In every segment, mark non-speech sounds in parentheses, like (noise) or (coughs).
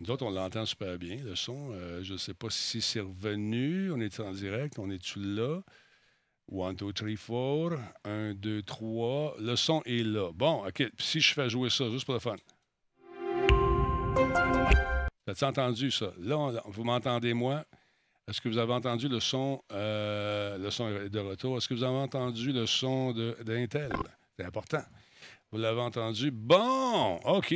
Nous autres, on l'entend super bien, le son. Euh, je ne sais pas si c'est revenu. On est en direct. On est-tu là? 1, 2, 3, 4. 1, 2, 3. Le son est là. Bon, OK. Si je fais jouer ça, juste pour le fun. As-tu entendu ça? Là, vous m'entendez, moi? Est-ce que vous avez entendu le son, euh, le son de retour? Est-ce que vous avez entendu le son d'Intel? C'est important. Vous l'avez entendu? Bon, OK.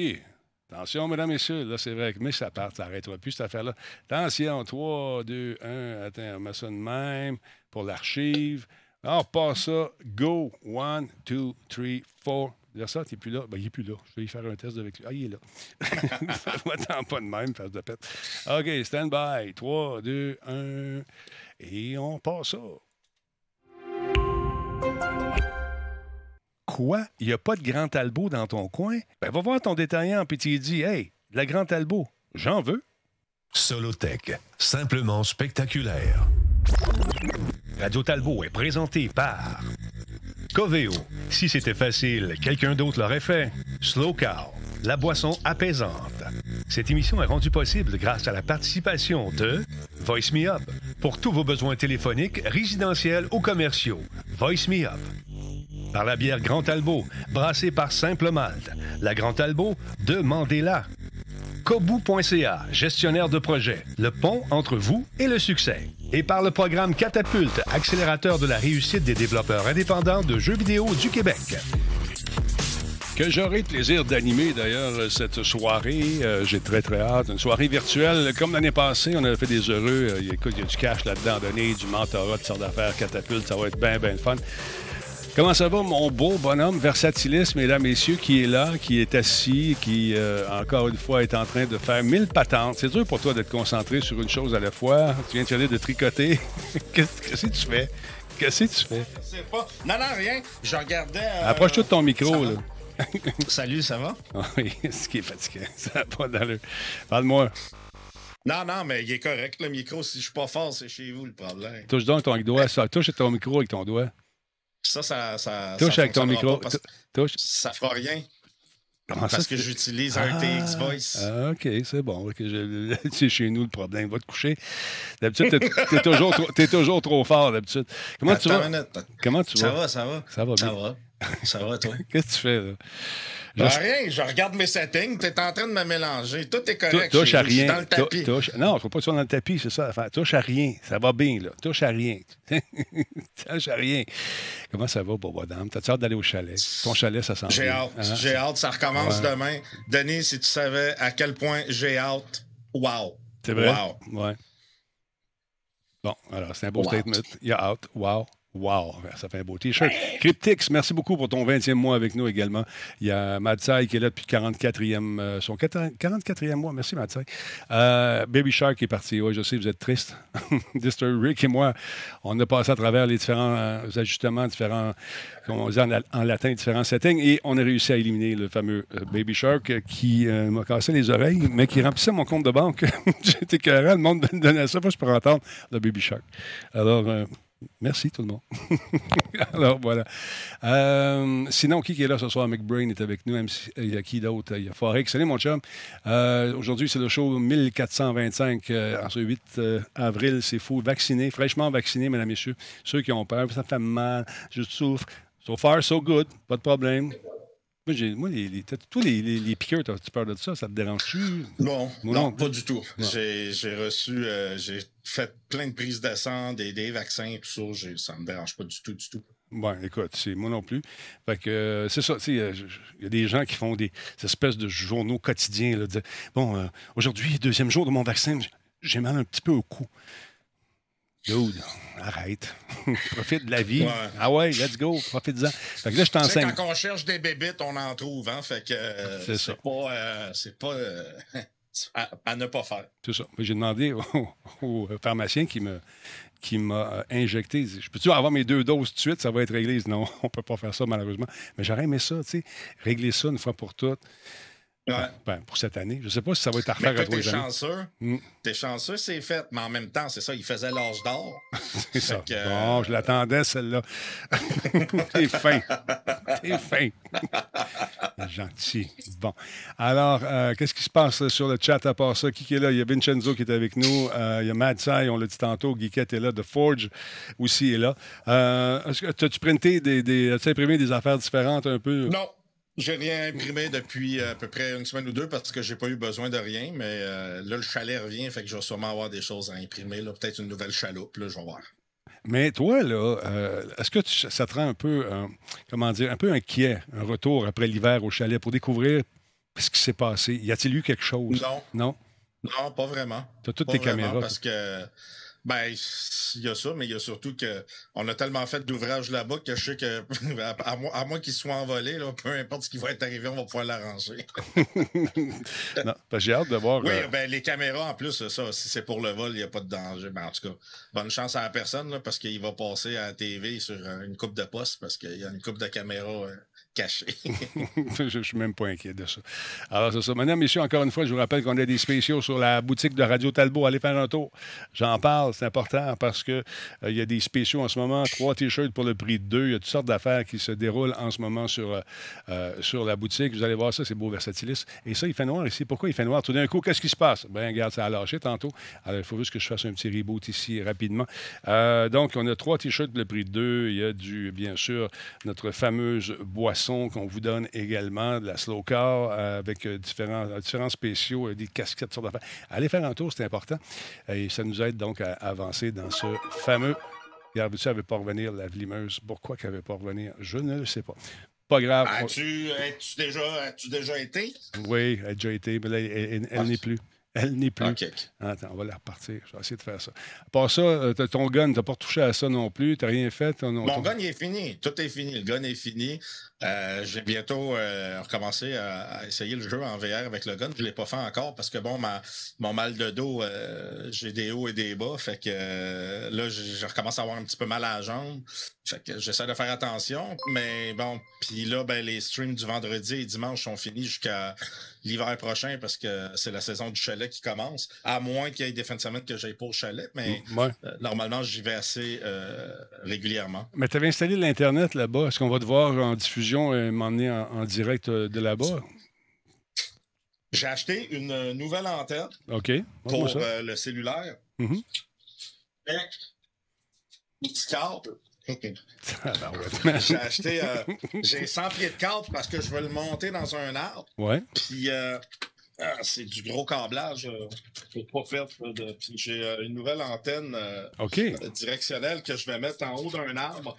Attention, mesdames, messieurs, là, c'est vrai que mais ça part, ça n'arrêtera plus, cette affaire-là. Attention, 3, 2, 1, attends, on met ça de même pour l'archive. Alors, pas ça. Go. 1, 2, 3, 4. Là, ça, t'es plus là. Ben, il n'est plus là. Je vais y faire un test avec lui. Ah, il est là. (laughs) Attends pas de même, face de pète. OK, stand by. 3, 2, 1. Et on passe ça. Quoi? Il n'y a pas de Grand Talbot dans ton coin? Ben, va voir ton détaillant, puis tu dis Hey, de la Grand Talbot, j'en veux. Solotech, simplement spectaculaire. Radio Talbot est présenté par Coveo. Si c'était facile, quelqu'un d'autre l'aurait fait. Slow Cow, la boisson apaisante. Cette émission est rendue possible grâce à la participation de Voice Me Up pour tous vos besoins téléphoniques, résidentiels ou commerciaux. Voice Me Up par la bière Grand Talbot, brassée par Simple Malte. La Grand Talbot, demandez-la. Kobu.ca, gestionnaire de projet, le pont entre vous et le succès. Et par le programme Catapulte, accélérateur de la réussite des développeurs indépendants de jeux vidéo du Québec. Que j'aurai le plaisir d'animer d'ailleurs cette soirée. Euh, j'ai très très hâte. Une soirée virtuelle. Comme l'année passée, on a fait des heureux. Euh, écoute, il y a du cash là-dedans donné, du mentorat, de sortes d'affaires, catapulte. Ça va être bien, bien fun. Comment ça va, mon beau bonhomme versatilis, mesdames, messieurs, qui est là, qui est assis, qui, euh, encore une fois, est en train de faire mille patentes? C'est dur pour toi d'être concentré sur une chose à la fois. Tu viens de finir de tricoter. (laughs) Qu'est-ce que tu fais? Qu'est-ce que tu fais? Je sais pas. Non, non, rien. Je regardais. Euh, Approche-toi de ton micro, là. (laughs) Salut, ça va? oui, (laughs) ce qui est fatiguant. Ça n'a pas d'allure. Parle-moi. Non, non, mais il est correct, le micro. Si je suis pas fort, c'est chez vous le problème. Touche donc ton doigt. Ça. Touche ton micro avec ton doigt. Ça, ça. ça Touche avec ton micro. Touche. Ça fera rien. Comment parce que j'utilise un TX Voice. Ah, OK, c'est bon. (laughs) c'est chez nous le problème. Va te coucher. D'habitude, t'es, toujours, es toujours trop fort, d'habitude. Comment tu vas? Comment tu ça vas? Ça va, ça va. Ça va bien. Ça va. (laughs) Ça va, toi? Qu'est-ce que tu fais, là? Ben, rien, je regarde mes settings, tu es en train de me mélanger. Tout est correct. Touche à rien. Dans le tapis. Touche... Non, je ne pas ça dans le tapis, c'est ça. Enfin, touche à rien. Ça va bien, là. Touche à rien. (laughs) touche à rien. Comment ça va, Bobo Dame? T'as-tu hâte d'aller au chalet? Ton chalet, ça sent J'ai hâte. Hein? J'ai hâte. Ça recommence demain. Denis, si tu savais à quel point j'ai hâte, wow. C'est vrai? Wow. Ouais. Bon, alors, c'est un beau statement. Il y a hâte. Wow. Wow, ça fait un beau T-shirt. Cryptix, merci beaucoup pour ton 20e mois avec nous également. Il y a Matsai qui est là depuis 44e, euh, son 44e mois. Merci Matsai. Euh, Baby Shark est parti. Oui, je sais, vous êtes triste. (laughs) Mr. Rick et moi, on a passé à travers les différents euh, ajustements, différents, comme on dit en, latin, différents settings, et on a réussi à éliminer le fameux Baby Shark qui m'a cassé les oreilles, mais qui remplissait mon compte de banque. (laughs) J'étais carré, le monde me donnait ça, je peux entendre le Baby Shark. Alors, Merci tout le monde. (laughs) Alors voilà. Euh, sinon, qui est là ce soir? McBrain est avec nous. Il y a qui d'autre? Il y a Forex. Salut mon chum. Euh, aujourd'hui, c'est le show 1425 euh, en ce 8 avril. C'est fou. Vacciné, fraîchement vacciné, mesdames messieurs. Ceux qui ont peur, ça fait mal, je souffre. So far, so good. Pas de problème. Moi, moi les, les, tous les, les, piqueurs, as-tu peur de ça? Ça te dérange-tu? Non, non, pas du tout. J'ai reçu, euh, j'ai fait plein de prises de sang, des, des vaccins, tout ça. Ça me dérange pas du tout, du tout. Bon, écoute, c'est moi non plus. Fait que euh, c'est ça, il y a des gens qui font des, espèces de journaux quotidiens. Là, bon, euh, aujourd'hui, deuxième jour de mon vaccin, j'ai mal un petit peu au cou. Dude, arrête. (laughs) Profite de la vie. Ah ouais, let's go. Profite-en. Fait que là, je t'enseigne. Quand on cherche des bébites, on en trouve. Hein? Fait que euh, c'est pas. Euh, c'est pas. Euh, (laughs) à, ne pas faire. C'est ça. J'ai demandé au, (laughs) pharmacien qui me qui m'a injecté. Je peux-tu avoir mes deux doses tout de suite? Ça va être réglé. Non, on peut pas faire ça, malheureusement. Mais j'aurais aimé ça, tu sais. Régler ça une fois pour toutes. Ben, pour cette année. Je ne sais pas si ça va être à refaire à tous les chanceux. Mm. T'es chanceux, c'est fait. Mais en même temps, c'est ça, il faisait l'âge d'or. (laughs) c'est ça. Bon, je l'attendais, celle-là. (laughs) T'es fin. T'es fin. (laughs) Gentil. Bon. Alors, euh, qu'est-ce qui se passe sur le chat à part ça? Qui est là? Il y a Vincenzo qui est avec nous. Euh, il y a Mad Sai, on l'a dit tantôt. Geekette est là. The Forge aussi est là. Euh, as-tu printé des, des as imprimé des affaires différentes un peu? Non. J'ai rien imprimé depuis à peu près une semaine ou deux parce que j'ai pas eu besoin de rien, mais euh, là, le chalet revient, fait que je vais sûrement avoir des choses à imprimer. Peut-être une nouvelle chaloupe, là, je vais voir. Mais toi, là, euh, est-ce que ça te rend un peu, euh, comment dire, un peu inquiet, un retour après l'hiver au chalet pour découvrir ce qui s'est passé? Y a-t-il eu quelque chose? Non. Non? Non, pas vraiment. Tu as toutes tes caméras. Parce que ben, il y a ça, mais il y a surtout que on a tellement fait d'ouvrages là-bas que je sais que, (laughs) à, moins, à moins qu'ils soient envolés, là, peu importe ce qui va être arrivé, on va pouvoir l'arranger. (laughs) non, j'ai hâte de voir. Oui, euh, ben, les caméras, en plus, ça, si c'est pour le vol, il n'y a pas de danger. Ben, en tout cas, bonne chance à la personne, là, parce qu'il va passer à la TV sur une coupe de poste, parce qu'il y a une coupe de caméras. Euh, caché. (laughs) je ne suis même pas inquiet de ça. Alors, c'est ça. Madame, messieurs, encore une fois, je vous rappelle qu'on a des spéciaux sur la boutique de Radio Talbot. Allez faire un tour. J'en parle, c'est important parce qu'il euh, y a des spéciaux en ce moment. Trois T-shirts pour le prix de deux. Il y a toutes sortes d'affaires qui se déroulent en ce moment sur, euh, euh, sur la boutique. Vous allez voir ça, c'est beau versatilis. Et ça, il fait noir ici. Pourquoi il fait noir? Tout d'un coup, qu'est-ce qui se passe? Ben, regarde, ça a lâché tantôt. Alors, il faut juste que je fasse un petit reboot ici rapidement. donc, on a trois T-shirts pour le prix de deux. Il y a du, bien sûr, notre fameuse boisson qu'on vous donne également, de la slow car euh, avec euh, différents, euh, différents spéciaux, des casquettes, sortes d'affaires. Allez faire un tour, c'est important. Et ça nous aide donc à avancer dans ce fameux. Regarde, tu n'avais pas revenir, la vlimeuse. Pourquoi qu'elle n'avait pas revenir? Je ne le sais pas. Pas grave. As-tu déjà, as déjà été? Oui, elle a déjà été, mais là, elle, elle n'est plus. Elle n'est plus. Attends, on va la repartir. Je vais essayer de faire ça. À part ça, euh, ton gun, tu n'as pas touché à ça non plus. Tu n'as rien fait. Mon gun, il est fini. Tout est fini. Le gun est fini. Euh, j'ai bientôt euh, recommencé à, essayer le jeu en VR avec le gun. Je ne l'ai pas fait encore parce que, bon, ma, mon mal de dos, j'ai des hauts et des bas. Fait que là, je recommence à avoir un petit peu mal à la jambe. Fait que j'essaie de faire attention. Mais bon, puis là, ben, les streams du vendredi et dimanche sont finis jusqu'à l'hiver prochain parce que c'est la saison du chalet qui commence. À moins qu'il y ait des fins de semaine que j'aille pour le chalet, mais mm, euh, normalement, j'y vais assez euh, régulièrement. Mais tu avais installé l'Internet là-bas. Est-ce qu'on va te voir en diffusion et m'emmener en, direct euh, de là-bas? J'ai acheté une nouvelle antenne pour le cellulaire. Mm-hmm. carte (laughs) j'ai acheté. Euh, j'ai 100 pieds de câble parce que je veux le monter dans un arbre. Ouais. Puis euh, ah, c'est du gros câblage. Euh, pas faire de. Puis j'ai une nouvelle antenne directionnelle que je vais mettre en haut d'un arbre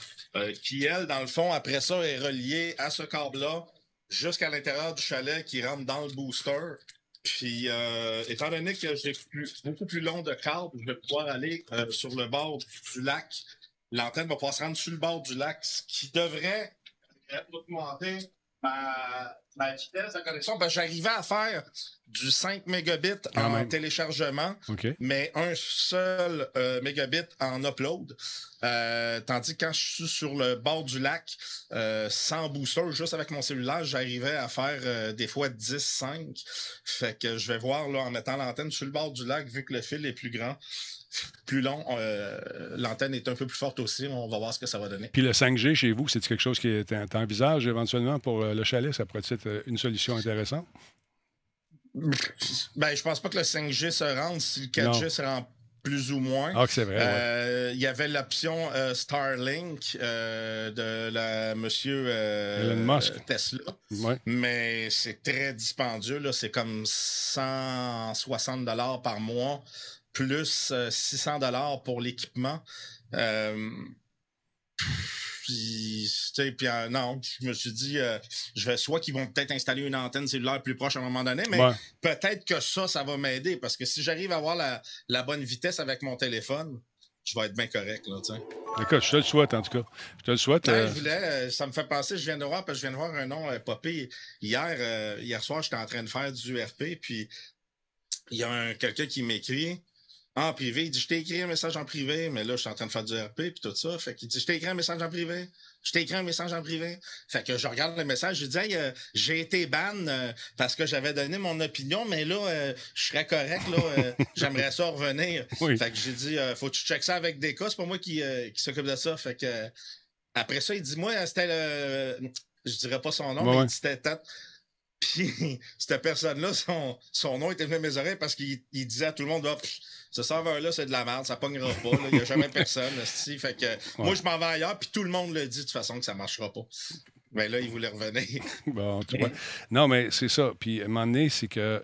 qui, elle, dans le fond, après ça, est reliée à ce câble-là jusqu'à l'intérieur du chalet qui rentre dans le booster. Puis, étant donné que j'ai beaucoup plus long de câble, je vais pouvoir aller sur le bord du lac l'antenne va pouvoir se rendre sur le bord du lac, ce qui devrait augmenter ma, vitesse de connexion. Ben, j'arrivais à faire du 5 mégabits en téléchargement, mais un seul euh, mégabit en upload. Euh, tandis que quand je suis sur le bord du lac, euh, sans booster, juste avec mon cellulaire, j'arrivais à faire des fois 10-5. Fait que je vais voir là, en mettant l'antenne sur le bord du lac, vu que le fil est plus grand plus long. Euh, l'antenne est un peu plus forte aussi. On va voir ce que ça va donner. Puis le 5G chez vous, c'est quelque chose qui est un envisage éventuellement pour euh, le chalet? Ça pourrait être euh, une solution intéressante? Ben, je pense pas que le 5G se rende si le 4G se rend plus ou moins. Ah, c'est vrai. Il y avait l'option Starlink de la monsieur Tesla. Mais c'est très dispendieux. C'est comme 160 par mois plus 600 euh, dollars pour l'équipement. Euh, puis, euh, non, je me suis dit, je vais soit qu'ils vont peut-être installer une antenne cellulaire plus proche à un moment donné, mais peut-être que ça, ça va m'aider parce que si j'arrive à avoir la, bonne vitesse avec mon téléphone, je vais être bien correct. Là, D'accord, je te le souhaite en tout cas. Je te le souhaite. ça me fait penser, je viens de voir, parce que je viens de voir un nom popé hier. hier soir, j'étais en train de faire du RP, puis il y a quelqu'un qui m'écrit en privé. Il dit, je t'ai écrit un message en privé, mais là, je suis en train de faire du RP puis tout ça. Fait qu'il dit, je t'ai écrit un message en privé. Je t'ai écrit un message en privé. Fait que je regarde le message, je dis, hey, euh, j'ai été ban euh, parce que j'avais donné mon opinion, mais là, euh, je serais correct, là, (laughs) j'aimerais ça revenir. Fait que j'ai dit, faut que tu checkes ça avec des cas, c'est pas moi qui, qui s'occupe de ça. Fait que après ça, il dit, moi, c'était le. Je dirais pas son nom, mais c'était puis, (laughs) cette personne-là, son, son, nom était venu à mes oreilles parce qu'il disait à tout le monde oh, ce serveur-là, c'est de la merde, ça pognera pas, il n'y a jamais personne. fait que moi, je m'en vais ailleurs, puis tout le monde le dit de toute façon que ça ne marchera pas. Mais là, il voulait revenir. (laughs) bon, tu vois. Non, mais c'est ça. Puis, à un moment donné, c'est que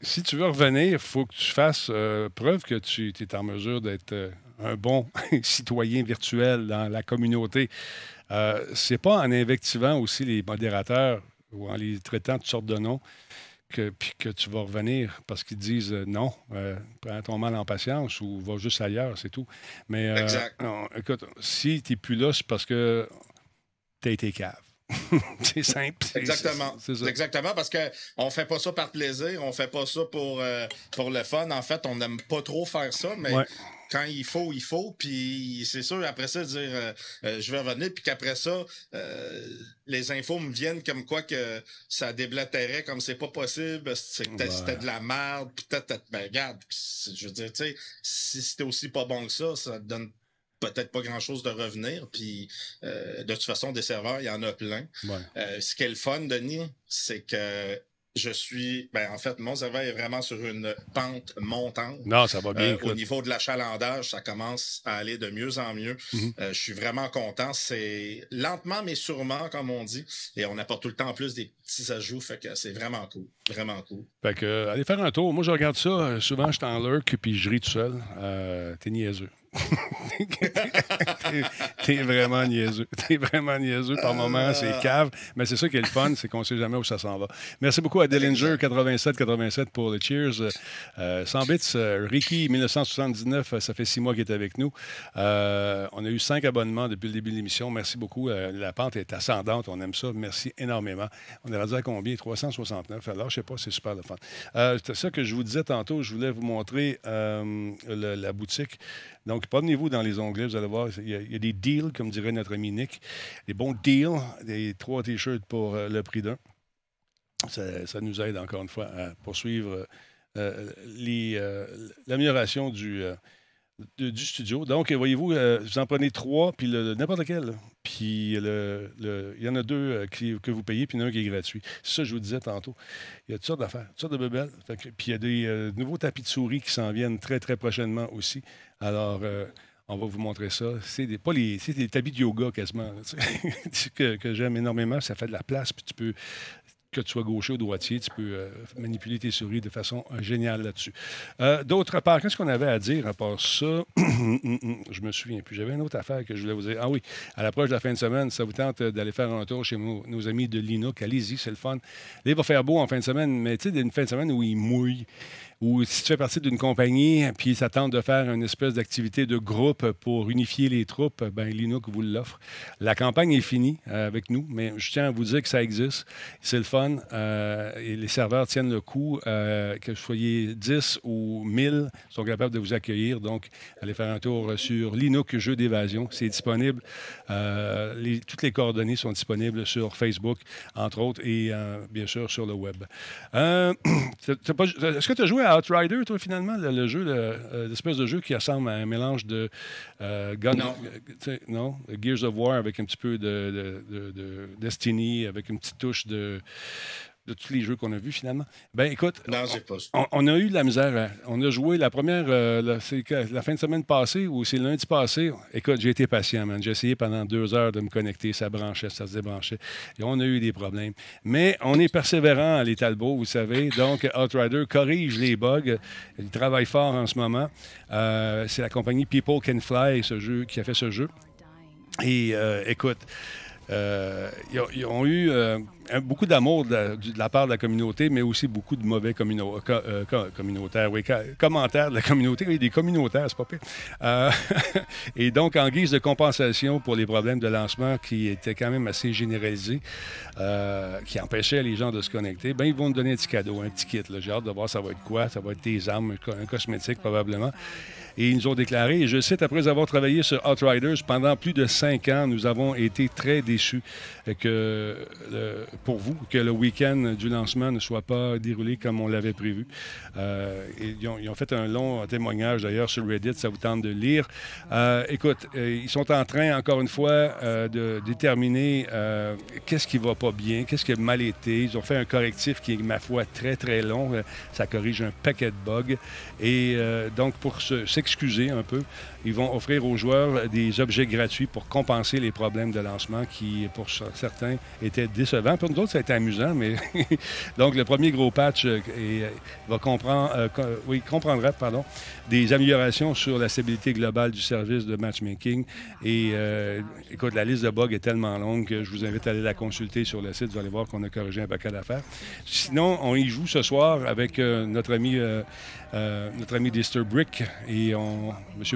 si tu veux revenir, il faut que tu fasses euh, preuve que tu es en mesure d'être euh, un bon (laughs) citoyen virtuel dans la communauté. Euh, c'est pas en invectivant aussi les modérateurs ou en les traitant de toutes sortes de noms, que, puis que tu vas revenir parce qu'ils disent euh, non, euh, prends ton mal en patience ou va juste ailleurs, c'est tout. Mais euh, écoute, si tu n'es plus là, c'est parce que tu as été cave. (laughs) c'est simple. Exactement. Exactement, parce qu'on ne fait pas ça par plaisir, on fait pas ça pour, pour le fun. En fait, on n'aime pas trop faire ça, mais quand il faut, il faut. Puis c'est sûr, après ça, dire euh, euh, je vais revenir, puis qu'après ça, euh, les infos me viennent comme quoi que ça déblatérait comme c'est pas possible, c'était de la merde, peut-être, ben regarde, je veux dire, tu sais, si c'était aussi pas bon que ça, ça donne peut-être pas grand-chose de revenir. Puis de toute façon, des serveurs, il y en a plein. ce qui est le fun, Denis, c'est que je suis, ben en fait, mon serveur est vraiment sur une pente montante. Non, ça va bien. Euh, au niveau de l'achalandage, ça commence à aller de mieux en mieux. Mhm. Euh, je suis vraiment content. C'est lentement mais sûrement, comme on dit, et on apporte tout le temps plus des petits ajouts, fait que c'est vraiment cool, vraiment cool. Fait que euh, allez faire un tour. Moi, je regarde ça. souvent, je suis en lurk puis je ris tout seul. T'es niaiseux. T'es vraiment niaiseux. T'es vraiment niaiseux par moment, c'est ah. cave. Mais c'est ça qui est le fun, c'est qu'on sait jamais où ça s'en va. Merci beaucoup à Dillinger 87-87 pour le cheers. 100 euh, bits, euh, Ricky 1979, ça fait six mois qu'il est avec nous. Euh, on a eu cinq abonnements depuis le début de l'émission. Merci beaucoup. la pente est ascendante, on aime ça. Merci énormément. On est rendu à combien? 369. Alors, je sais pas, c'est super le fun. c'est ça que je vous disais tantôt. Je voulais vous montrer la boutique. Donc, promenez-vous dans les onglets, vous allez voir, il y, a, des deals, comme dirait notre ami Nick, des bons deals, des trois T-shirts pour euh, le prix d'un. Ça, nous aide encore une fois à poursuivre euh, euh, l'amélioration du, du studio. Donc, voyez-vous, vous en prenez trois, puis n'importe lequel. Puis il y en a deux que vous payez, puis il y en a un qui est gratuit. C'est ça que je vous disais tantôt. Il y a toutes sortes d'affaires, toutes sortes de bebelles. puis il y a des nouveaux tapis de souris qui s'en viennent très, très prochainement aussi. Alors, euh, on va vous montrer ça. C'est des, pas les, c'est des tapis de yoga quasiment, (laughs) que, que j'aime énormément. Ça fait de la place, puis tu peux que tu sois gaucher ou droitier, tu peux euh, manipuler tes souris de façon euh, géniale là-dessus. Euh, d'autre part, qu'est-ce qu'on avait à dire à part ça? (clears throat) je me souviens plus. J'avais une autre affaire que je voulais vous dire. Ah oui, à l'approche de la fin de semaine, ça vous tente d'aller faire un tour chez nos, amis de Linux. Allez-y, c'est le fun. Là, il va faire beau en fin de semaine, mais tu sais, une fin de semaine où il mouille ou si tu fais partie d'une compagnie, puis ça tente de faire une espèce d'activité de groupe pour unifier les troupes, ben Linux vous l'offre. La campagne est finie avec nous, mais je tiens à vous dire que ça existe. C'est le fun. Euh, les serveurs tiennent le coup. Euh, que vous soyez 10 ou 1000, sont capables de vous accueillir. Donc, allez faire un tour sur Linux Jeu d'évasion. C'est disponible. Euh, toutes les coordonnées sont disponibles sur Facebook, entre autres, et bien sûr sur le web. (clears throat) Est-ce que tu as joué à Outrider, toi, finalement, le, jeu, l'espèce de jeu qui ressemble à un mélange de Gun, non. non? Gears of War avec un petit peu de, de Destiny, avec une petite touche de de tous les jeux qu'on a vus finalement. Ben écoute, on, a eu de la misère. Hein. On a joué la première, euh, c'est la fin de semaine passée ou c'est lundi passé. Écoute, j'ai été patient, man. J'ai essayé pendant deux heures de me connecter, ça branchait, ça se débranchait. Et on a eu des problèmes. Mais on est persévérant à les Talbot, vous savez. Donc, Outrider corrige les bugs. Il travaille fort en ce moment. Euh, c'est la compagnie People Can Fly ce jeu, qui a fait ce jeu. Et euh, écoute, ils, ont eu beaucoup d'amour de, la part de la communauté, mais aussi beaucoup de mauvais euh, communautaires, oui, commentaires de la communauté, oui, des communautaires, c'est pas pire. Euh, (laughs) et donc, en guise de compensation pour les problèmes de lancement qui étaient quand même assez généralisés, qui empêchaient les gens de se connecter, ben ils vont nous donner un petit cadeau, un petit kit. J'ai hâte de voir ça va être quoi. Ça va être des armes, un cosmétique probablement. Et ils nous ont déclaré, et je cite, après avoir travaillé sur Outriders pendant plus de cinq ans, nous avons été très déçus que, pour vous que le week-end du lancement ne soit pas déroulé comme on l'avait prévu. Euh, ils, ont, fait un long témoignage d'ailleurs sur Reddit, ça vous tente de lire. Euh, écoute, euh, ils sont en train, encore une fois, de déterminer qu'est-ce qui va pas bien, qu'est-ce qui a mal été. Ils ont fait un correctif qui est, ma foi, très, très long. Ça corrige un paquet de bugs. Et donc, pour s'excuser un peu, ils vont offrir aux joueurs des objets gratuits pour compenser les problèmes de lancement qui, pour certains, étaient décevants. Nous autres, ça a été amusant, mais (laughs) donc le premier gros patch euh, euh, va comprendre, euh, comprendra pardon, des améliorations sur la stabilité globale du service de matchmaking. Et écoute, la liste de bugs est tellement longue que je vous invite à aller la consulter sur le site. Vous allez voir qu'on a corrigé un paquet d'affaires. Sinon, on y joue ce soir avec notre ami euh, notre ami et M.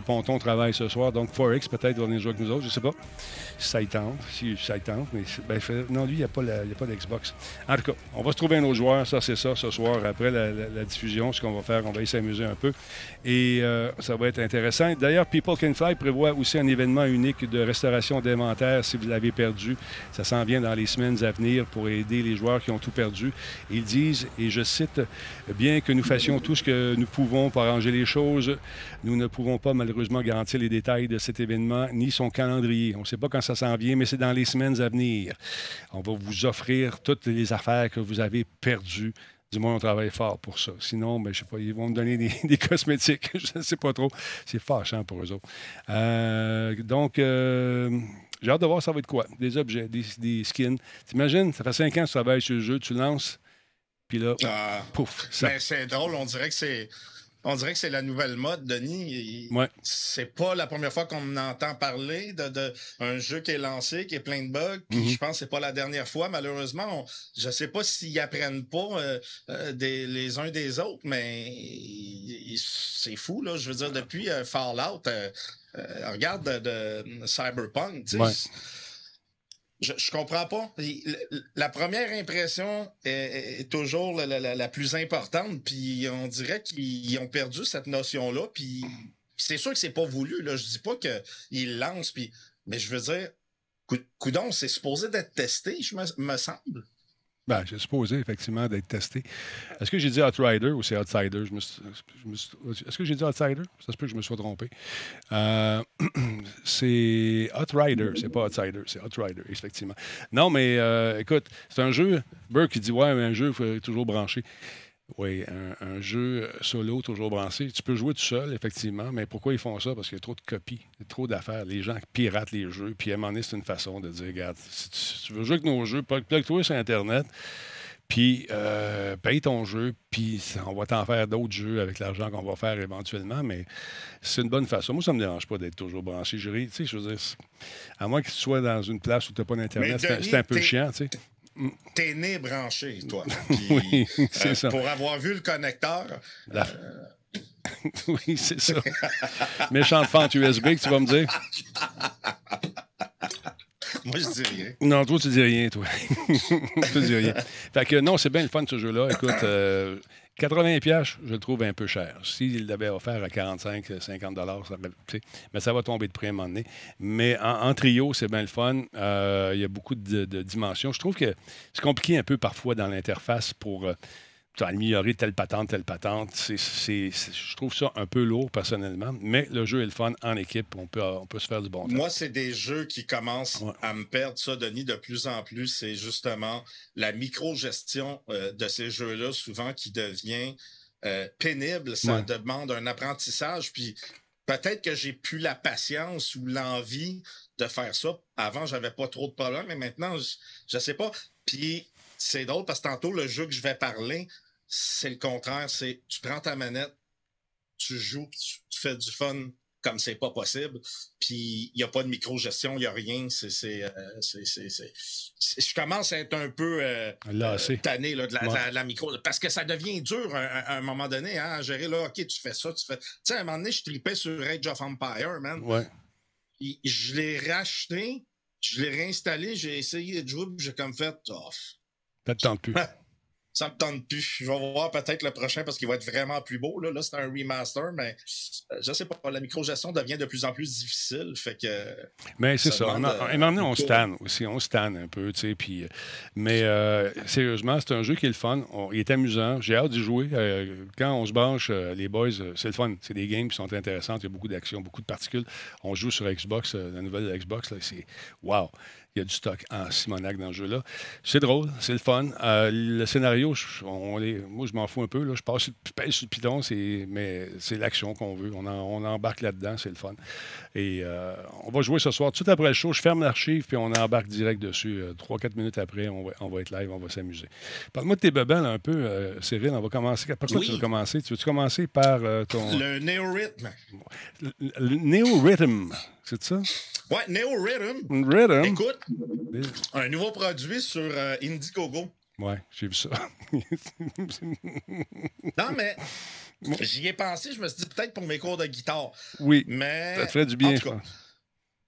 Ponton travaille ce soir. Donc, Forex peut-être va venir jouer avec nous autres, je ne sais pas. Si ça y tente, si ça y. Mais non, lui, il n'y a pas d'Xbox. En tout cas, on va se trouver un autre joueur. Ça, c'est ça, ce soir. Après la, diffusion, ce qu'on va faire, on va y s'amuser un peu. Et euh, ça va être intéressant. D'ailleurs, People Can Fly prévoit aussi un événement unique de restauration d'inventaire si vous l'avez perdu. Ça s'en vient dans les semaines à venir pour aider les joueurs qui ont tout perdu. Ils disent, et je cite, bien que nous fassions tout ce que nous pouvons pour arranger les choses. Nous ne pouvons pas malheureusement garantir les détails de cet événement ni son calendrier. On ne sait pas quand ça s'en vient, mais c'est dans les semaines à venir. On va vous offrir toutes les affaires que vous avez perdues. Du moins, on travaille fort pour ça. Sinon, ben, je sais pas, ils vont me donner des, (laughs) cosmétiques. (laughs) je ne sais pas trop. C'est fâchant pour eux autres. Euh, donc, euh, j'ai hâte de voir ça va être quoi. Des objets, des, skins. T'imagines, ça fait cinq ans que tu travailles sur le jeu, tu lances, puis là, ah. pouf. Ben, c'est drôle, on dirait que c'est. On dirait que c'est la nouvelle mode, Denis. Ouais. C'est pas la première fois qu'on entend parler de, un jeu qui est lancé, qui est plein de bugs. Mm-hmm. je pense que c'est pas la dernière fois. Malheureusement, je sais pas s'ils apprennent pas euh, euh, les uns des autres, mais c'est fou là. Je veux dire, depuis euh, Fallout, regarde de, Cyberpunk je, je comprends pas. La première impression est, toujours la, plus importante, puis on dirait qu'ils ont perdu cette notion-là, puis c'est sûr que c'est pas voulu. Là. Je dis pas qu'ils lancent, puis mais je veux dire, coudon, c'est supposé d'être testé, je me semble. Ben, j'ai supposé effectivement d'être testé. Est-ce que j'ai dit Outrider ou c'est Outsider? Est-ce que j'ai dit Outsider? Ça se peut que je me sois trompé. Euh, (clears throat) c'est Outrider, c'est pas Outsider, c'est Outrider, effectivement. Non, mais euh, écoute, c'est un jeu. Burke, dit Ouais, mais un jeu, il faut toujours brancher. Oui, un, jeu solo toujours branché. Tu peux jouer tout seul, effectivement, mais pourquoi ils font ça? Parce qu'il y a trop de copies, trop d'affaires. Les gens piratent les jeux, puis à un moment donné, c'est une façon de dire, regarde, si tu, veux jouer avec nos jeux, plug-toi sur Internet, puis euh, paye ton jeu, puis on va t'en faire d'autres jeux avec l'argent qu'on va faire éventuellement, mais c'est une bonne façon. Moi, ça ne me dérange pas d'être toujours branché. Je, tu sais, je veux dire, à moins que tu sois dans une place où tu n'as pas d'Internet, c'est un peu chiant, tu sais. T'es né branché, toi. (laughs) oui, c'est euh, ça. Pour avoir vu le connecteur. Euh, (laughs) oui, c'est ça. Méchante fente USB que tu vas me dire. Moi, je dis rien. Non, toi, tu dis rien, toi. (laughs) tu dis rien. Fait que non, c'est bien le fun, ce jeu-là. Écoute, euh, 80 pièces, je le trouve un peu cher. S'il l'avait offert à 45, 50 dollars, mais ça va tomber de prix à un moment donné. Mais en, trio, c'est bien le fun. Euh, il y a beaucoup de, dimensions. Je trouve que c'est compliqué un peu parfois dans l'interface pour euh, améliorer telle patente, telle patente. je trouve ça un peu lourd personnellement, mais le jeu est le fun en équipe. On peut, on peut se faire du bon temps. Moi, c'est des jeux qui commencent à me perdre ça, Denis, de plus en plus. C'est justement la micro-gestion euh, de ces jeux-là, souvent qui devient euh, pénible. Ça demande un apprentissage. Puis peut-être que j'ai plus la patience ou l'envie de faire ça. Avant, j'avais pas trop de problèmes, mais maintenant, je, ne sais pas. Puis c'est drôle parce que tantôt, le jeu que je vais parler, c'est le contraire. C'est tu prends ta manette, tu joues, tu, fais du fun comme c'est pas possible. Puis il n'y a pas de micro-gestion, il n'y a rien. C'est, c'est, je commence à être un peu tanné là, de, la, micro. Parce que ça devient dur à, un moment donné hein, à gérer. Là, OK, tu fais ça, tu fais. Tu sais, à un moment donné, je tripais sur Age of Empire, man. Ouais. je l'ai racheté, je l'ai réinstallé, j'ai essayé de jouer, j'ai comme fait. Oh. Ça te tente plus. (laughs) ça me tente plus. Je vais voir peut-être le prochain parce qu'il va être vraiment plus beau. Là, là c'est un remaster, mais euh, je sais pas, la microgestion devient de plus en plus difficile. Fait que. Mais c'est ça. Un moment donné, on stanne aussi. On stanne un peu, tu sais. Puis, euh, mais euh, sérieusement, c'est un jeu qui est le fun. il est amusant. J'ai hâte d'y jouer. quand on se branche, les boys, c'est le fun. C'est des games qui sont intéressantes. Il y a beaucoup d'action, beaucoup de particules. On joue sur Xbox, la nouvelle Xbox. C'est wow. Il y a du stock en Simonac dans le jeu-là. C'est drôle, c'est le fun. Euh, le scénario, on moi, je m'en fous un peu. Là. Je passe sur, sur le piton, mais c'est l'action qu'on veut. On, on embarque là-dedans, c'est le fun. Et euh, on va jouer ce soir. Tout après le show, je ferme l'archive, puis on embarque direct dessus. Euh, trois, quatre minutes après, on va, on va, être live, on va s'amuser. Parle-moi de tes bebelles un peu, Cyril. On va commencer. Par quoi tu veux commencer? Tu veux-tu commencer par ton... Le néo-rythme. Le, le néo-rythme, c'est ça? Ouais, Neo Rhythm. Rhythm. Écoute, un nouveau produit sur euh, Indiegogo. Ouais, j'ai vu ça. (laughs) non, mais j'y ai pensé, je me suis dit peut-être pour mes cours de guitare. Oui. Mais. Ça te ferait du bien, je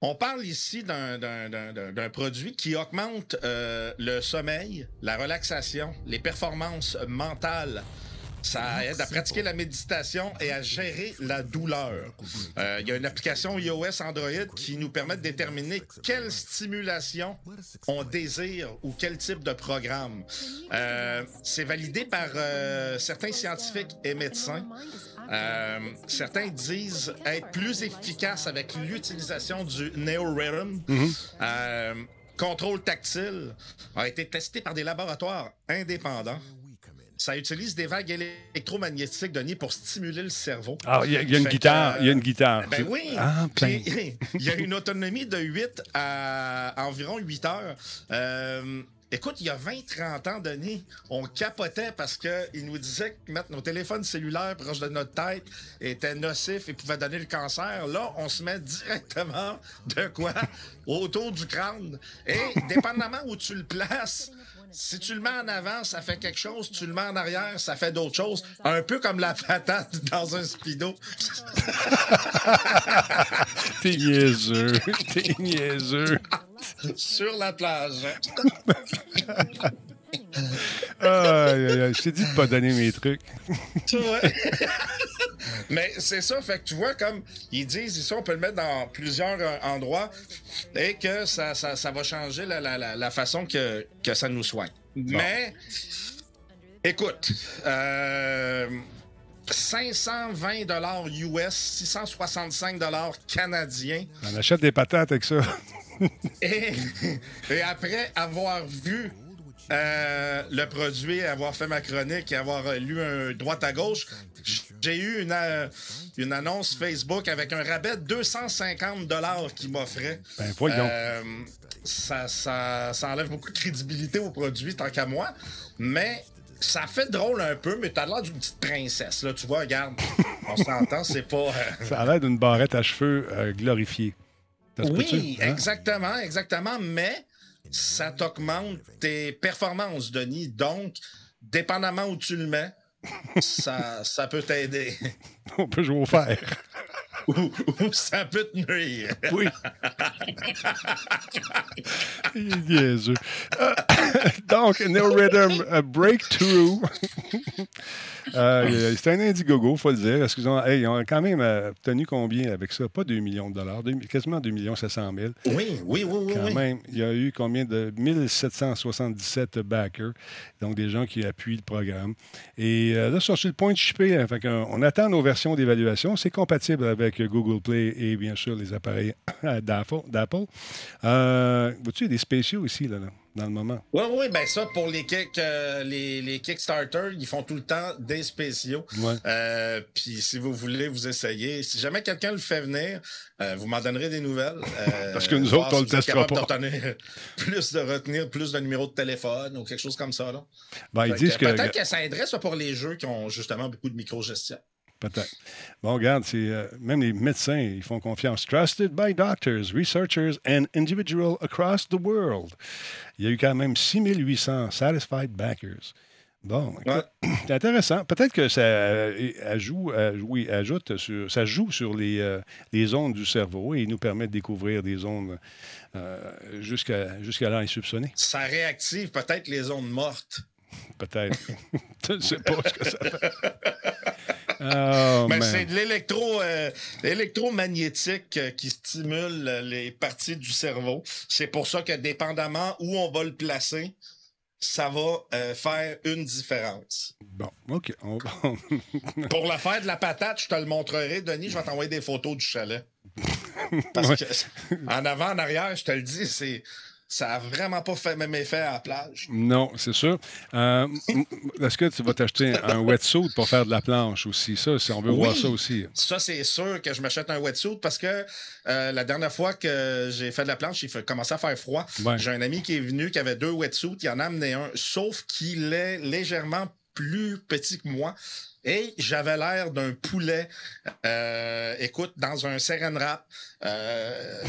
On parle ici d'un produit qui augmente euh, le sommeil, la relaxation, les performances mentales, ça aide à pratiquer la méditation et à gérer la douleur. Euh, il y a une application iOS Android qui nous permet de déterminer quelle stimulation on désire ou quel type de programme. Euh, c'est validé par euh, certains scientifiques et médecins. certains disent être plus efficace avec l'utilisation du NeoRhythm. Mm contrôle tactile a été testé par des laboratoires indépendants ça utilise des vagues électromagnétiques, Denis, pour stimuler le cerveau. Ah, il y, a une guitare. Il y a une guitare. Ben oui. Ah, (laughs) il y a une autonomie de 8 à environ 8 heures. Euh, écoute, il y a 20-30 ans, Denis, on capotait parce qu'il nous disait que mettre nos téléphones cellulaires proches de notre tête était nocif et pouvait donner le cancer. Là, on se met directement de quoi? (laughs) Autour du crâne. Et dépendamment où tu le places, si tu le mets en avant, ça fait quelque chose. Tu le mets en arrière, ça fait d'autres choses. Un peu comme la patate (laughs) dans un speedo. (laughs) T'es niaiseux. T'es niaiseux. Sur la plage. (laughs) je t'ai dit de pas donner mes trucs. (laughs) Mais c'est ça, fait que tu vois, comme ils disent ici, on peut le mettre dans plusieurs euh, endroits et que ça, ça, va changer la, façon que, que, ça nous soigne. Mais, écoute, 520 dollars US, 665 dollars canadiens. On achète des patates avec ça. et, et après avoir vu euh, le produit, avoir fait ma chronique et avoir lu un droite à gauche, j'ai eu une, euh, une annonce Facebook avec un rabais de 250 dollars qui m'offrait. Ben, euh, ça, ça, ça, enlève beaucoup de crédibilité au produit, tant qu'à moi. Mais ça fait drôle un peu, mais t'as l'air d'une petite princesse. Là, tu vois, regarde, on s'entend, c'est pas. Euh, (laughs) ça a l'air d'une barrette à cheveux glorifiée. Oui, hein? exactement, exactement. Mais ça t'augmente tes performances, Denis. Donc, dépendamment où tu le mets, ça, (laughs) ça peut t'aider. On peut jouer au fer. ou, ça peut te nuire. Oui. Il est. Euh, (coughs) donc, No Rhythm Breakthrough. Euh, c'est un Indiegogo, il faut le dire. Excusez-moi. ils ont quand même euh, obtenu combien avec ça? Pas 2 millions de dollars, quasiment 2 millions 700 000. Oui, oui, oui, oui. Quand même, il y a eu combien de 1777 backers, donc des gens qui appuient le programme. Et euh, là, sur le point de shipper. Hein, on attend nos versions d'évaluation. C'est compatible avec Google Play et bien sûr les appareils (coughs) d'Apple. Euh, Vois-tu, des spéciaux ici, là. là dans le moment. Oui, oui, ben ça, pour les, kick, euh, les, les, Kickstarter, ils font tout le temps des spéciaux. Euh, puis si vous voulez vous essayer, si jamais quelqu'un le fait venir, euh, vous m'en donnerez des nouvelles. Parce que nous autres, on le testera pas. (laughs) plus de retenir plus de numéros de téléphone ou quelque chose comme ça. Là. Ben, ils disent que... Peut-être que ça aiderait ça pour les jeux qui ont justement beaucoup de micro-gestion. Peut-être. Bon, regarde, c'est, euh, même les médecins, ils font confiance. Trusted by doctors, researchers and individuals across the world. Il y a eu quand même 6800 satisfied backers. Bon, (clears throat) c'est intéressant. Peut-être que ça euh, ajoute, oui, ajoute sur, ça joue sur les, euh, les ondes du cerveau et nous permet de découvrir des ondes jusqu'à jusqu'à là insoupçonnées. Ça réactive peut-être les ondes mortes. Peut-être. (laughs) Je ne sais pas ce que ça fait. (laughs) Oh, Mais c'est de l'électro, euh, l'électromagnétique euh, qui stimule les parties du cerveau. C'est pour ça que dépendamment où on va le placer, ça va euh, faire une différence. Bon, OK. (laughs) pour la faire de la patate, je te le montrerai, Denis. Je vais t'envoyer des photos du chalet. (laughs) Parce que en avant, en arrière, je te le dis, c'est ça n'a vraiment pas fait même effet à la plage. Non, c'est sûr. Euh, est-ce que tu vas t'acheter un wetsuit pour faire de la planche aussi? Ça, si on veut voir ça aussi. Ça, c'est sûr que je m'achète un wetsuit parce que euh, la dernière fois que j'ai fait de la planche, il commençait à faire froid. J'ai un ami qui est venu qui avait deux wetsuits, il en a amené un, sauf qu'il est légèrement plus petit que moi. Et j'avais l'air d'un poulet, euh, écoute, dans un rap.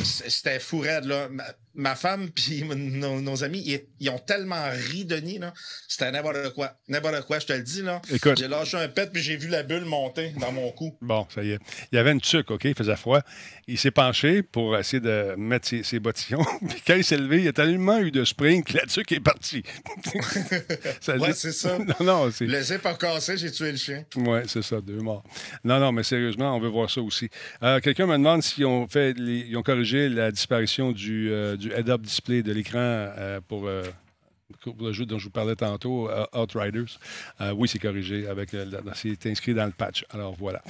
C'était fou raide, là ma femme (laughs) puis nos, amis, ils, ont tellement ri, Denis, là. C'était n'importe quoi. N'importe quoi, je te le dis, là. J'ai lâché un pet, puis j'ai vu la bulle monter dans mon cou. Bon, ça y est. Il y avait une tuque, OK? Il faisait froid. Il s'est penché pour essayer de mettre ses, bottillons. (laughs) puis quand il s'est levé, il a tellement eu de spring que la tuque est partie. (laughs) ouais, c'est ça. non, non, c'est... Le zip a cassé, j'ai tué le chien. Ouais, c'est ça, deux morts. Non, non, mais sérieusement, on veut voir ça aussi. Euh, quelqu'un me demande s'ils ont fait, ils ont corrigé la disparition du... Euh, du head-up display de l'écran euh, pour euh, pour le jeu dont je vous parlais tantôt, euh, Outriders. Euh, oui, c'est corrigé. avec euh, C'est inscrit dans le patch. Alors voilà.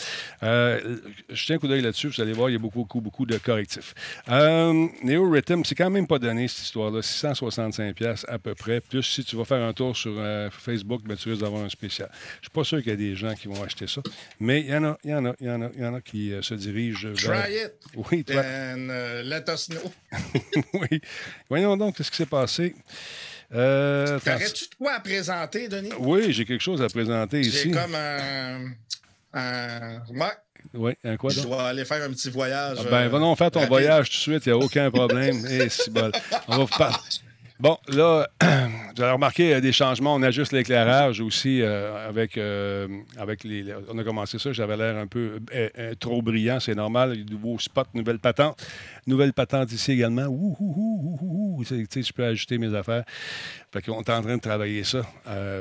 je tiens un coup d'œil là-dessus. Vous allez voir, il y a beaucoup, beaucoup, beaucoup de correctifs. Neo Rhythm, c'est quand même pas donné cette histoire-là. 665$ à peu près. Plus si tu vas faire un tour sur Facebook, ben, tu risques d'avoir un spécial. Je ne suis pas sûr qu'il y a des gens qui vont acheter ça. Mais il y en a, il y en a, il y en a, il y en a qui se dirigent vers. Try it! Oui, toi. And let us know. (laughs) oui. Voyons donc, qu'est-ce qui s'est passé. Euh, T'aurais-tu de quoi à présenter, Denis? Oui, j'ai quelque chose à présenter ici. J'ai comme un. un... Oui, un quoi donc? Je dois aller faire un petit voyage. Ah ben, euh, venons faire ton voyage tout de suite, il n'y a aucun problème. hey, eh, bon. On va vous parler. (laughs) Bon, là, (clears throat) vous avez remarqué des changements. On ajuste l'éclairage aussi euh, avec, euh, avec les, On a commencé ça, j'avais l'air un peu euh, trop brillant, c'est normal. Nouveau spot, nouvelle patente. Nouvelle patente ici également. Ouh, ouh, tu sais, je peux ajuster mes affaires. Fait qu'on est en train de travailler ça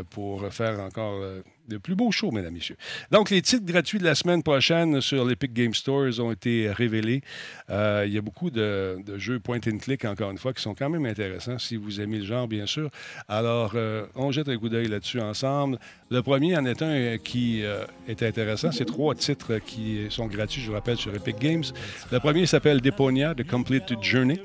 pour faire encore de plus beaux shows, mesdames messieurs. Donc, les titres gratuits de la semaine prochaine sur l'Epic Game Stores ont été révélés. Euh, il y a beaucoup de, jeux point and click, encore une fois, qui sont quand même intéressants, si vous aimez le genre, bien sûr. Alors, euh, on jette un coup d'œil là-dessus ensemble. Le premier en est un qui euh, est intéressant. C'est trois titres qui sont gratuits, je vous rappelle, sur Epic Games. Le premier s'appelle Deponia, The Complete Journey.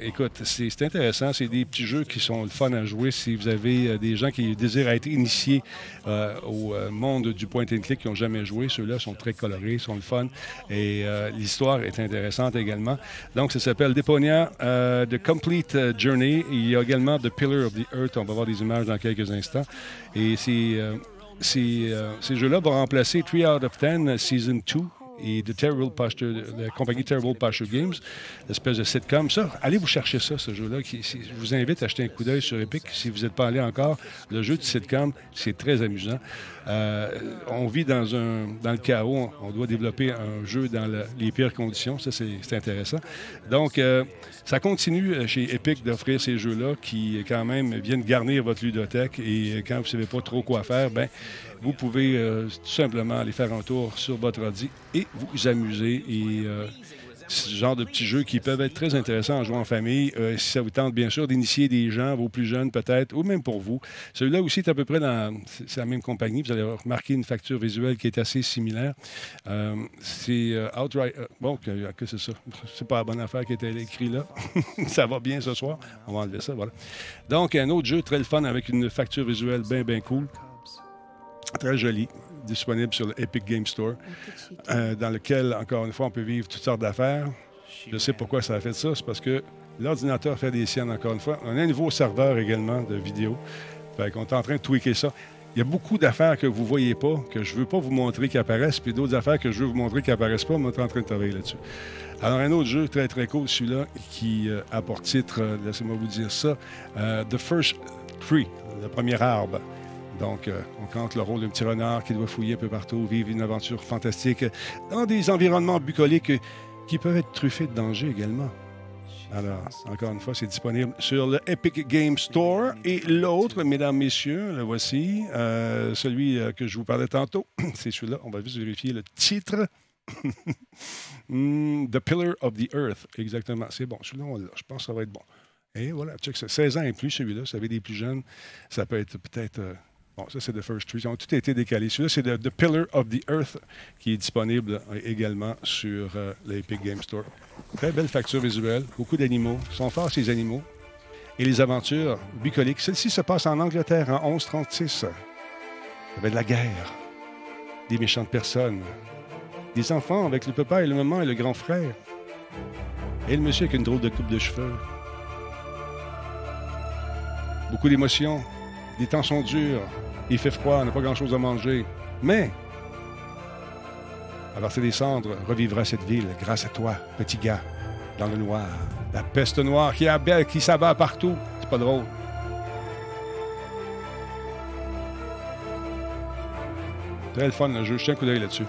Écoute, c'est intéressant. C'est des petits jeux qui sont le fun à jouer si vous avez des gens qui désirent être initiés euh, au euh, monde du point and click qui n'ont jamais joué. Ceux-là sont très colorés, sont le fun. Et euh, l'histoire est intéressante également. Donc, ça s'appelle Deponia, The Complete Journey. Il y a également The Pillar of the Earth. On va voir des images dans quelques instants. Et ces, ces jeux-là vont remplacer 3 out of 10 Season 2 et de Terrible Posture, la compagnie Terrible Posture Games, l'espèce de sitcom. Ça, allez vous chercher ça, ce jeu-là. je vous invite à acheter un coup d'œil sur Epic si vous n'êtes pas allé encore. Le jeu de sitcom, c'est très amusant. Euh, on vit dans, un, dans le chaos. On doit développer un jeu dans les pires conditions. Ça, c'est intéressant. Donc, euh, ça continue euh, chez Epic d'offrir ces jeux-là qui, quand même, viennent garnir votre ludothèque. Et quand vous ne savez pas trop quoi faire, ben vous pouvez tout simplement aller faire un tour sur votre ordi et vous amuser. Et ce genre de petits jeux qui peuvent être très intéressants à jouer en famille. Euh, si ça vous tente, bien sûr, d'initier des gens, vos plus jeunes peut-être, ou même pour vous. Celui-là aussi est à peu près dans la même compagnie. Vous allez remarquer une facture visuelle qui est assez similaire. Euh, c'est euh, Outright. bon, que, c'est ça. C'est pas la bonne affaire qui était écrit là. (laughs) ça va bien ce soir. On va enlever ça, voilà. Donc, un autre jeu très fun avec une facture visuelle bien, bien cool. Très joli disponible sur l'Epic Game Store, euh, dans lequel, encore une fois, on peut vivre toutes sortes d'affaires. Je sais pourquoi ça a fait ça, c'est parce que l'ordinateur fait des siennes, encore une fois. On a un nouveau serveur également de vidéo. Fait qu'on est en train de tweaker ça. il y a beaucoup d'affaires que vous ne voyez pas, que je ne veux pas vous montrer qui apparaissent, puis d'autres affaires que je veux vous montrer qui apparaissent pas. On est en train de travailler là-dessus. Alors, un autre jeu très, très cool, celui-là, qui euh, a pour titre, euh, laissez-moi vous dire ça, euh, The First Tree, le premier arbre. Donc, on compte le rôle d'un petit renard qui doit fouiller un peu partout, vivre une aventure fantastique dans des environnements bucoliques qui peuvent être truffés de dangers également. Alors, encore une fois, c'est disponible sur le Epic Game Store. Et l'autre, mesdames, messieurs, le voici, euh, celui euh, que je vous parlais tantôt, (clears throat) c'est celui-là. On va juste vérifier le titre. (laughs) Hmm, the Pillar of the Earth, exactement. C'est bon. Celui-là, je pense que ça va être bon. Et voilà, check ça. 16 ans et plus, celui-là. Ça avait des plus jeunes. Ça peut être peut-être. Euh, Bon, ça, c'est The First Tree. Ils ont tout été décalés. Celui-là, c'est the, Pillar of the Earth qui est disponible euh, également sur euh, l'Epic Game Store. Très belle facture visuelle. Beaucoup d'animaux. Ils sont forts, ces animaux. Et les aventures bucoliques. Celle-ci se passe en Angleterre en 1136. Il y avait de la guerre. Des méchantes personnes. Des enfants avec le papa et le maman et le grand frère. Et le monsieur avec une drôle de coupe de cheveux. Beaucoup d'émotions. Les temps sont durs. Il fait froid, on n'a pas grand-chose à manger. Mais, à partir des cendres, revivra cette ville grâce à toi, petit gars, dans le noir. La peste noire qui, qui s'abat partout. C'est pas drôle. Très le fun. Je tiens un coup d'œil là-dessus.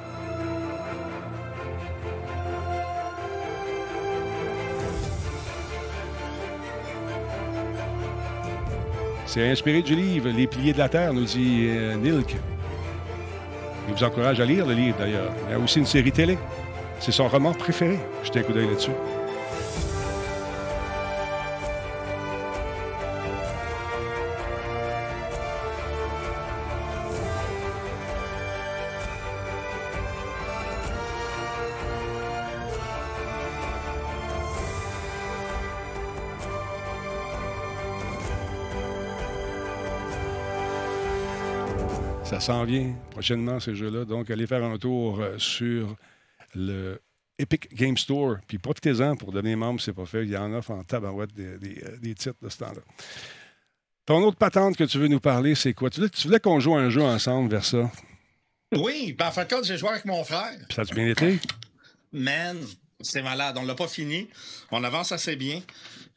C'est inspiré du livre Les Piliers de la Terre, nous dit euh, Nilk. Il vous encourage à lire le livre, d'ailleurs. Il y a aussi une série télé. C'est son roman préféré. Jetez un coup d'œil là-dessus. S'en vient prochainement, ces jeux-là. Donc, allez faire un tour euh, sur le Epic Game Store. Puis profitez-en pour devenir membre, c'est pas fait. Il y en a en tabarouette des, des, euh, des titres de ce temps-là. Ton autre patente que tu veux nous parler, c'est quoi? Tu voulais, qu'on joue un jeu ensemble vers ça? Oui, ben en fin de compte, j'ai joué avec mon frère. Puis ça a bien été? Man, c'est malade. On l'a pas fini. On avance assez bien.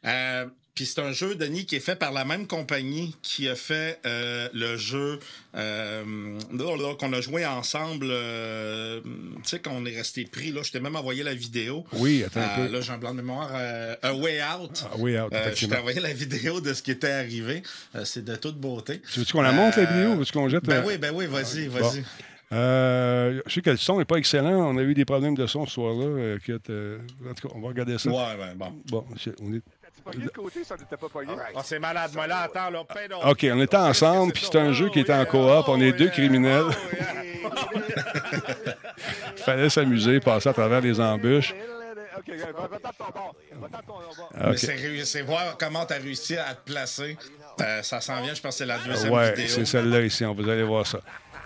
Euh, puis c'est un jeu, Denis, qui est fait par la même compagnie qui a fait euh, le jeu euh, qu'on a joué ensemble. Euh, tu sais, qu'on est resté pris. Là, je t'ai même envoyé la vidéo. Oui, attends un peu. Là, j'ai un blanc de mémoire. A Way Out. A Way Out, Je t'ai envoyé la vidéo de ce qui était arrivé. c'est de toute beauté. Tu veux qu'on la montre, la vidéo, ou qu'on jette? Ben oui, ben oui, vas-y, vas-y. je sais que le son n'est pas excellent. On a eu des problèmes de son ce soir-là. en tout cas, on va regarder ça. Ouais, ben bon. Bon, on est côté, ça n'était pas Ah, c'est malade, moi là, attends, là, OK, on était ensemble, puis c'est un jeu qui était en coop. On est deux criminels. (laughs) Il fallait s'amuser, passer à travers les embûches. C'est voir comment tu as réussi à te placer. Euh, ça s'en vient, je pense que c'est la deuxième ouais, vidéo. c'est celle-là ici, on vous allez voir ça.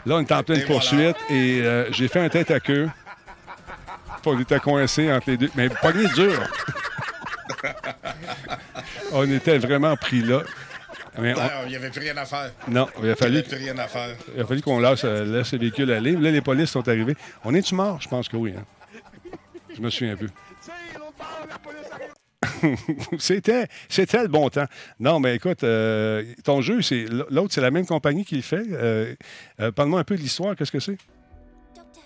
Là, on est en pleine poursuite et euh, j'ai fait un tête à queue. On était coincé entre les deux. Mais pas dur. On était vraiment pris là. il n'y avait plus rien à faire. Non, il a fallu, rien à faire. Il a fallu qu'on laisse, euh, laisse les véhicules aller. Là, les polices sont arrivés. On est-tu mort? Je pense que oui. Hein? Je me souviens un peu. (laughs) c'était, c'était le bon temps. Non, mais écoute, euh, ton jeu, c'est l'autre, c'est la même compagnie qui le fait. Euh, parle-moi un peu de l'histoire. Qu'est-ce que c'est?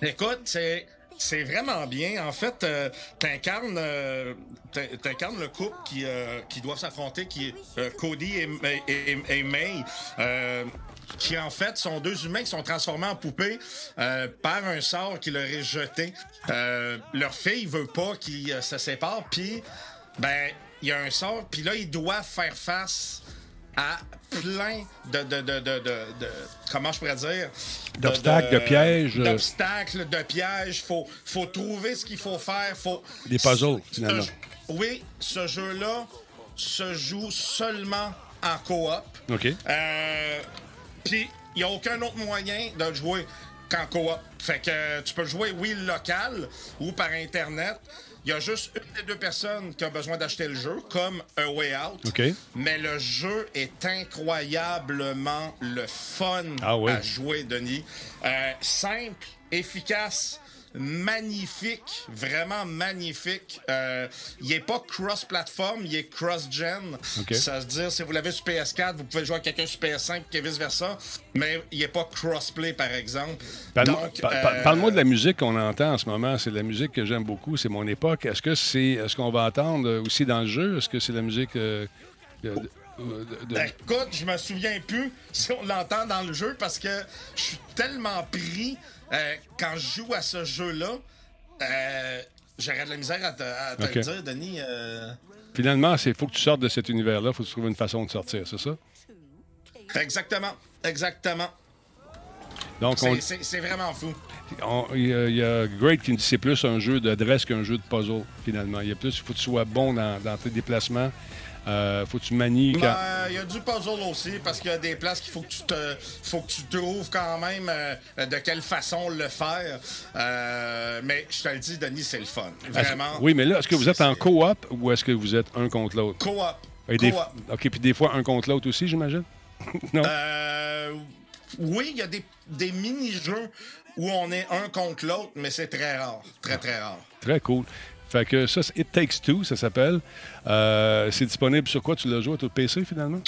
Écoute, c'est c'est vraiment bien. En fait, euh, t'incarnes, euh, le couple qui, euh, qui doivent s'affronter, qui est euh, Cody et, May. qui en fait sont deux humains qui sont transformés en poupées par un sort qui leur est jeté. leur fille veut pas qu'ils se séparent, puis ben il y a un sort, puis là ils doivent faire face à plein de, de, de, de, comment je pourrais dire? D'obstacles, de, pièges, d'obstacles, de pièges. Faut faut trouver ce qu'il faut faire. Faut des puzzles finalement. oui, ce jeu-là se joue seulement en coop. Ok. Euh, puis il n'y a aucun autre moyen de jouer qu'en coop. Fait que tu peux jouer oui local ou par internet. Il y a juste une des deux personnes qui a besoin d'acheter le jeu, comme A Way Out. Mais le jeu est incroyablement le fun ah à jouer, Denis. Euh, simple, efficace magnifique, vraiment magnifique. Euh, il n'est pas cross-platform, il est cross-gen. Ça veut dire, si vous l'avez sur PS4, vous pouvez jouer à quelqu'un sur PS5 et vice-versa, mais il n'est pas cross-play, par exemple. Euh, parle-moi de la musique qu'on entend en ce moment. C'est la musique que j'aime beaucoup, c'est mon époque. Est-ce que c'est est ce qu'on va entendre aussi dans le jeu? Est-ce que c'est la musique... Euh, ben, écoute, je me souviens plus (laughs) si on l'entend dans le jeu parce que je suis tellement pris euh, quand je joue à ce jeu-là, euh, j'aurais de la misère à te, le dire, Denis. Euh. Finalement, il faut que tu sortes de cet univers-là. Il faut que tu trouves une façon de sortir, c'est ça? Exactement. Exactement. Donc, c'est vraiment fou. Il y, a Great qui dit que c'est plus un jeu d'adresse qu'un jeu de puzzle, finalement. Il y a plus, il faut que tu sois bon dans tes déplacements. Euh, faut que tu manies. Ben, il y a du puzzle aussi, parce qu'il y a des places qu'il faut que tu te, faut que tu trouves quand même euh, de quelle façon le faire. Euh, mais je te le dis, Denis, c'est le fun. Vraiment. Oui, mais là, est-ce que vous êtes en coop ou est-ce que vous êtes un contre l'autre? Coop. OK, puis des fois un contre l'autre aussi, j'imagine? (laughs) non? oui, il y a des, des mini-jeux où on est un contre l'autre, mais c'est très rare. Très, très rare. Très cool. Fait que ça, c'est It Takes Two, ça s'appelle. Euh, c'est disponible sur quoi? Tu l'as joué à tout PC, finalement?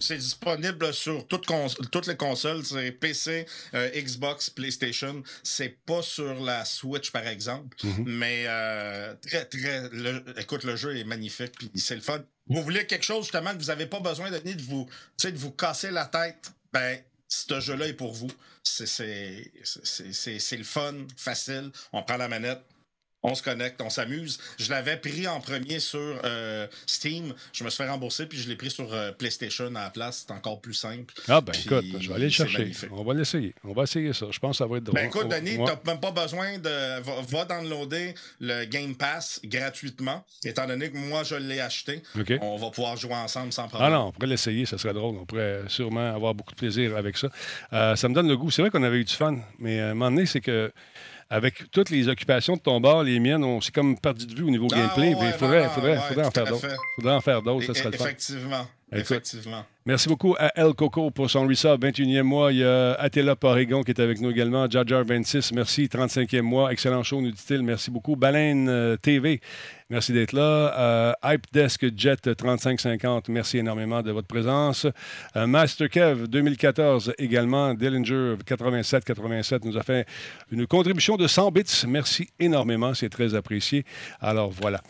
C'est disponible sur toutes, toutes les consoles. C'est PC, euh, Xbox, PlayStation. C'est pas sur la Switch, par exemple. Mm-hmm. Mais euh, très, très... écoute, le jeu est magnifique, puis c'est le fun. Vous voulez quelque chose, justement, que vous n'avez pas besoin de, de, vous, de vous casser la tête? Ben, ce jeu-là est pour vous. C'est le fun, facile. On prend la manette, on se connecte, on s'amuse. Je l'avais pris en premier sur euh, Steam. Je me suis fait rembourser, puis je l'ai pris sur euh, PlayStation à la place. C'est encore plus simple. Ah, ben écoute, je vais aller le chercher. On va l'essayer. On va essayer ça. Je pense que ça va être drôle. Ben écoute, Denis, tu n'as même pas besoin de. Va, downloader le Game Pass gratuitement, étant donné que moi, je l'ai acheté. On va pouvoir jouer ensemble sans problème. Ah non, on pourrait l'essayer, ça serait drôle. On pourrait sûrement avoir beaucoup de plaisir avec ça. Euh, ça me donne le goût. C'est vrai qu'on avait eu du fun, mais à un moment donné, c'est que avec toutes les occupations de ton bar, les miennes, on s'est comme perdu de vue au niveau ah, gameplay. il faudrait, faudrait, faudrait, en faire d'autres. faudrait en faire d'autres, ça serait le fun. Effectivement. Effectivement. Merci beaucoup à El Coco pour son resub, 21e mois. Il y a Atela Porygon qui est avec nous également. Jajar 26, merci. 35e mois. Excellent show, nous dit-il. Merci beaucoup. Baleine euh, TV, merci d'être là. Euh, Hype Desk Jet 3550, merci énormément de votre présence. Euh, Master Kev 2014 également. Dillinger 8787 nous a fait une contribution de 100 bits. Merci énormément, c'est très apprécié. Alors voilà.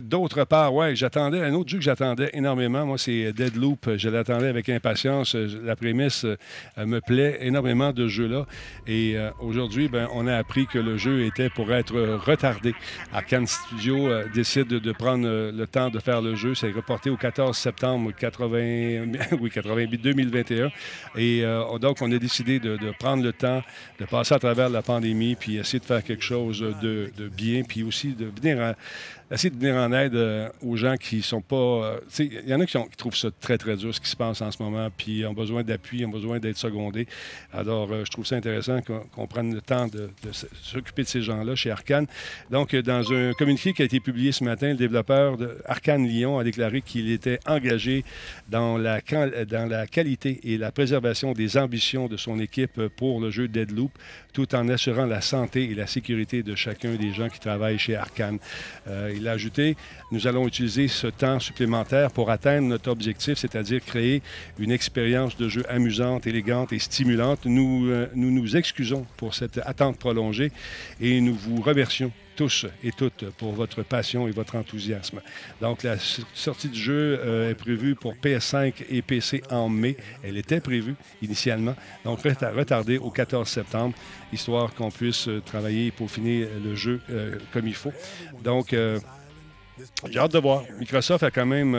D'autre part, ouais, j'attendais un autre jeu que j'attendais énormément. Moi, c'est Deadloop je l'attendais avec impatience. La prémisse euh, me plaît énormément de ce jeu-là. Et euh, aujourd'hui, ben, on a appris que le jeu était pour être retardé. Arkane Studio euh, décide de prendre le temps de faire le jeu. C'est reporté au 14 septembre 80, (laughs) oui, 2021. Et donc, on a décidé de, prendre le temps de passer à travers la pandémie puis essayer de faire quelque chose de, de bien, puis aussi de venir à, essayer de venir en aide euh, aux gens qui sont pas. Euh, il y en a qui, trouvent ça très, très dur, ce qui se passe en ce moment, puis ont besoin d'appui, ont besoin d'être secondés. Alors, euh, je trouve ça intéressant qu'on prenne le temps de, s'occuper de ces gens-là chez Arcane. Donc, dans un communiqué qui a été publié ce matin, le développeur de Arcane Lyon a déclaré qu'il était engagé dans la, dans la qualité et la préservation des ambitions de son équipe pour le jeu Deadloop, tout en assurant la santé et la sécurité de chacun des gens qui travaillent chez Arcane il a ajouté, nous allons utiliser ce temps supplémentaire pour atteindre notre objectif, c'est-à-dire créer une expérience de jeu amusante, élégante et stimulante. Nous, euh, nous nous excusons pour cette attente prolongée et nous vous remercions tous et toutes pour votre passion et votre enthousiasme. Donc, la sortie du jeu euh, est prévue pour PS5 et PC en mai. Elle était prévue initialement, donc retardée au 14 septembre, histoire qu'on puisse euh, travailler pour finir le jeu euh, comme il faut. Donc, j'ai hâte de voir. Microsoft a quand même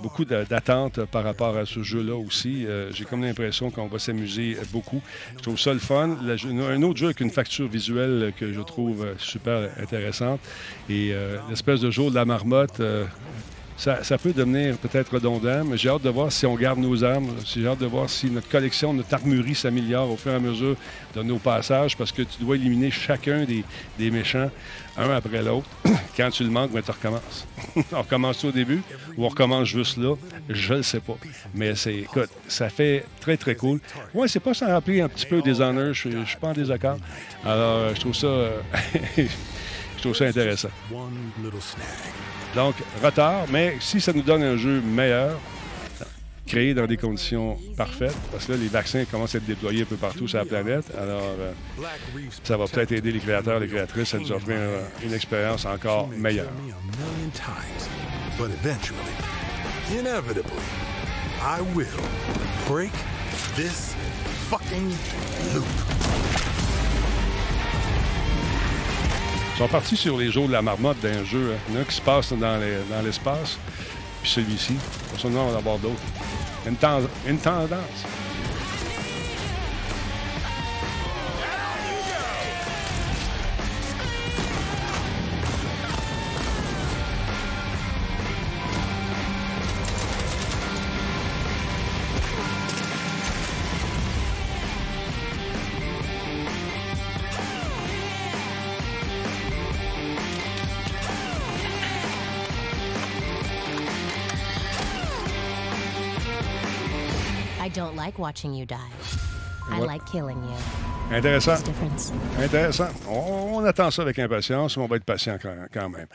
beaucoup d'attentes par rapport à ce jeu-là aussi. Euh, j'ai comme l'impression qu'on va s'amuser beaucoup. Je trouve ça le fun. un autre jeu avec une facture visuelle que je trouve super intéressante. Et euh, l'espèce de jour de la marmotte ça, peut devenir peut-être redondant, mais j'ai hâte de voir si on garde nos armes. J'ai hâte de voir si notre collection, notre armurerie s'améliore au fur et à mesure de nos passages, parce que tu dois éliminer chacun des, des méchants, un après l'autre. (coughs) Quand tu le manques, mais tu recommences. (laughs) on recommence au début ou on recommence juste là, je ne sais pas. Mais c'est, écoute, ça fait très, très cool. Ouais, c'est pas sans rappeler un petit peu des honneurs, je ne suis pas en désaccord. Alors, je trouve ça... (laughs) je trouve ça intéressant. Donc, retard, mais si ça nous donne un jeu meilleur, créé dans des conditions parfaites, parce que là, les vaccins commencent à être déployés un peu partout sur la planète, alors euh, ça va peut-être aider les créateurs, les créatrices à nous offrir une expérience encore meilleure. Fucking loop. Ils sont partis sur les jours de la marmotte d'un jeu. Hein. Qui se passe dans, l'espace. Puis celui-ci, pour on va en avoir d'autres. Une tendance. Like watching you die. I like killing you. Intéressant. Intéressant. On, attend ça avec impatience, mais on va être patient quand, même.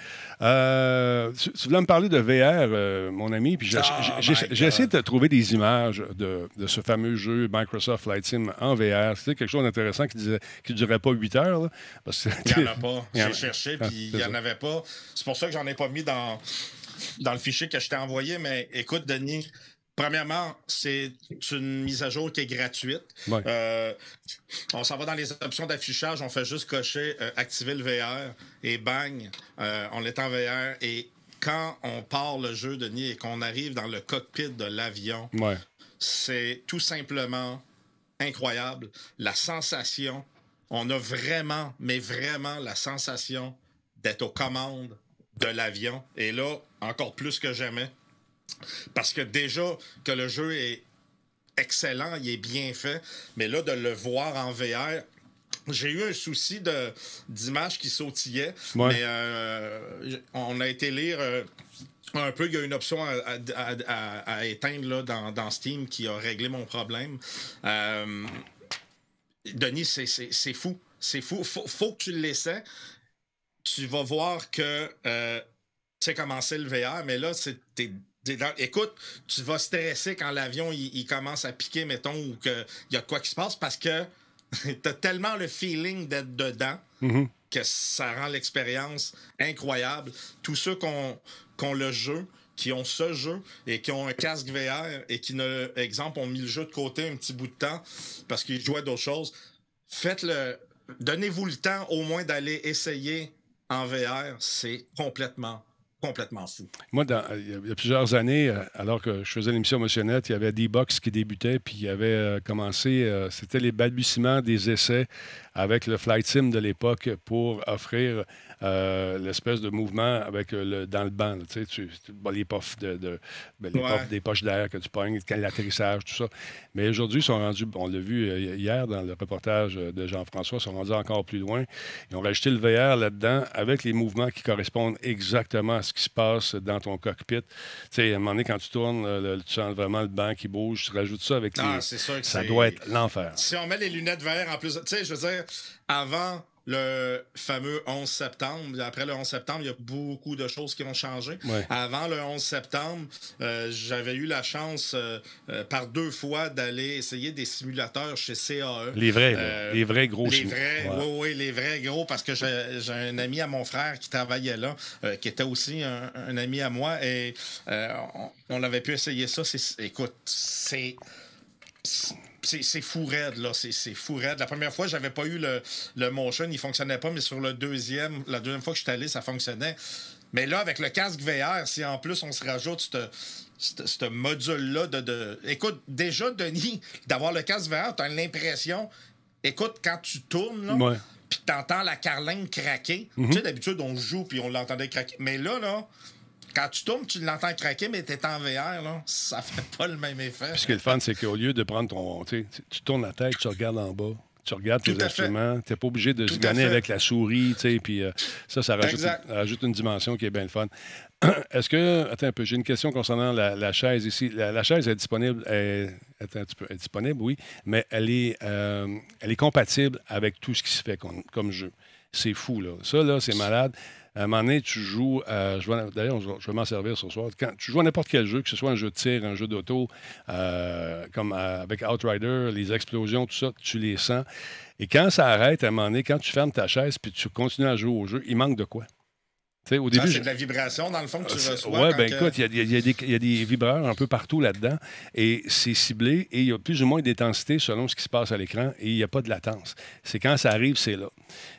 Euh, tu, voulais me parler de VR, euh, mon ami, puis j'ai oh essayé de trouver des images de, ce fameux jeu Microsoft Flight Sim en VR. C'était quelque chose d'intéressant qui ne qui durait pas 8 heures. parce il n'y en a pas. J'ai cherché, puis il n'y en avait pas. C'est pour ça que j'en ai pas mis dans, dans le fichier que je t'ai envoyé, mais écoute, Denis, Premièrement, c'est une mise à jour qui est gratuite. Euh, on s'en va dans les options d'affichage, on fait juste cocher euh, activer le VR et bang, euh, on est en VR. Et quand on part le jeu, Denis, et qu'on arrive dans le cockpit de l'avion, c'est tout simplement incroyable. La sensation, on a vraiment, mais vraiment la sensation d'être aux commandes de l'avion. Et là, encore plus que jamais, parce que déjà que le jeu est excellent, il est bien fait, mais là, de le voir en VR, j'ai eu un souci d'image qui sautillait, mais euh, on a été lire euh, un peu. Il y a une option à, éteindre là, dans, Steam qui a réglé mon problème. Euh, Denis, c'est fou. C'est fou. Faut, faut que tu le laisses. Tu vas voir que tu c'est le VR, mais là, c'est écoute, tu vas stresser quand l'avion il, commence à piquer, mettons, ou qu'il y a quoi qui se passe parce que (laughs) tu as tellement le feeling d'être dedans mm-hmm. que ça rend l'expérience incroyable. Tous ceux qui ont, le jeu, qui ont ce jeu et qui ont un casque VR et qui, ne, exemple, ont mis le jeu de côté un petit bout de temps parce qu'ils jouaient d'autres choses, faites-le. Donnez-vous le temps au moins d'aller essayer en VR. C'est complètement complètement fou. Moi, il y a plusieurs années, euh, alors que je faisais l'émission Motionnette, il y avait D-Box qui débutait, puis il y avait euh, commencé, euh, c'était les balbutiements des essais avec le Flight Sim de l'époque pour offrir euh, l'espèce de mouvement avec euh, le, dans le banc. tu sais, tu, les puffs, de, ben, des poches d'air que tu pognes, l'atterrissage, tout ça. Mais aujourd'hui, ils sont rendus, on l'a vu euh, hier dans le reportage de Jean-François, ils sont rendus encore plus loin. Ils ont rajouté le VR là-dedans avec les mouvements qui correspondent exactement à ce qui se passe dans ton cockpit. Tu sais, à un moment donné, quand tu tournes, tu sens vraiment le banc qui bouge, tu rajoutes ça avec ah, les... ça doit être l'enfer. Si on met les lunettes VR en plus... Tu sais, je veux dire, avant le fameux 11 septembre. Après le 11 septembre, il y a beaucoup de choses qui ont changé. Avant le 11 septembre, euh, j'avais eu la chance euh, euh, par deux fois d'aller essayer des simulateurs chez CAE. Les vrais, les vrais gros Les vrais, oui, oui, les vrais gros, parce que j'ai un ami à mon frère qui travaillait là, qui était aussi un, ami à moi, et on, on, avait pu essayer ça. Écoute, c'est c'est fou raide, là. C'est fou raide. La première fois, j'avais pas eu le, le motion, il fonctionnait pas, mais sur le deuxième, la deuxième fois que je suis allé, ça fonctionnait. Mais là, avec le casque VR, si en plus on se rajoute ce module-là de, Écoute, déjà, Denis, d'avoir le casque VR, t'as l'impression. Écoute, quand tu tournes, là, puis t'entends la carlingue craquer. Mm-hmm. Tu sais, d'habitude, on joue puis on l'entendait craquer. Mais là, là, quand tu tournes, tu l'entends craquer, mais tu es en VR, là, ça fait (laughs) pas le même effet. Ce qui est le fun, c'est qu'au lieu de prendre ton. Tu tournes la tête, tu regardes en bas tu regardes tes instruments. Tu n'es pas obligé de se gagner avec la souris, tu sais, puis euh, ça, ça rajoute, une dimension qui est bien fun. (clears throat) Est-ce que. Attends un peu, j'ai une question concernant la, chaise ici. La, chaise est disponible. Est, disponible, oui, mais elle est, euh, elle est compatible avec tout ce qui se fait comme, jeu. C'est fou, là. Ça, là, c'est malade. À un moment donné, tu joues. D'ailleurs, je vais m'en servir ce soir. Quand tu joues à n'importe quel jeu, que ce soit un jeu de tir, un jeu d'auto, euh, comme avec Outrider, les explosions, tout ça, tu les sens. Et quand ça arrête, à un moment donné, quand tu fermes ta chaise puis tu continues à jouer au jeu, il manque de quoi? Au début, c'est de la vibration, dans le fond, que tu ah, reçois. Oui, bien écoute, il y, a des vibreurs un peu partout là-dedans et c'est ciblé et il y a plus ou moins d'intensité selon ce qui se passe à l'écran et il n'y a pas de latence. C'est quand ça arrive, c'est là.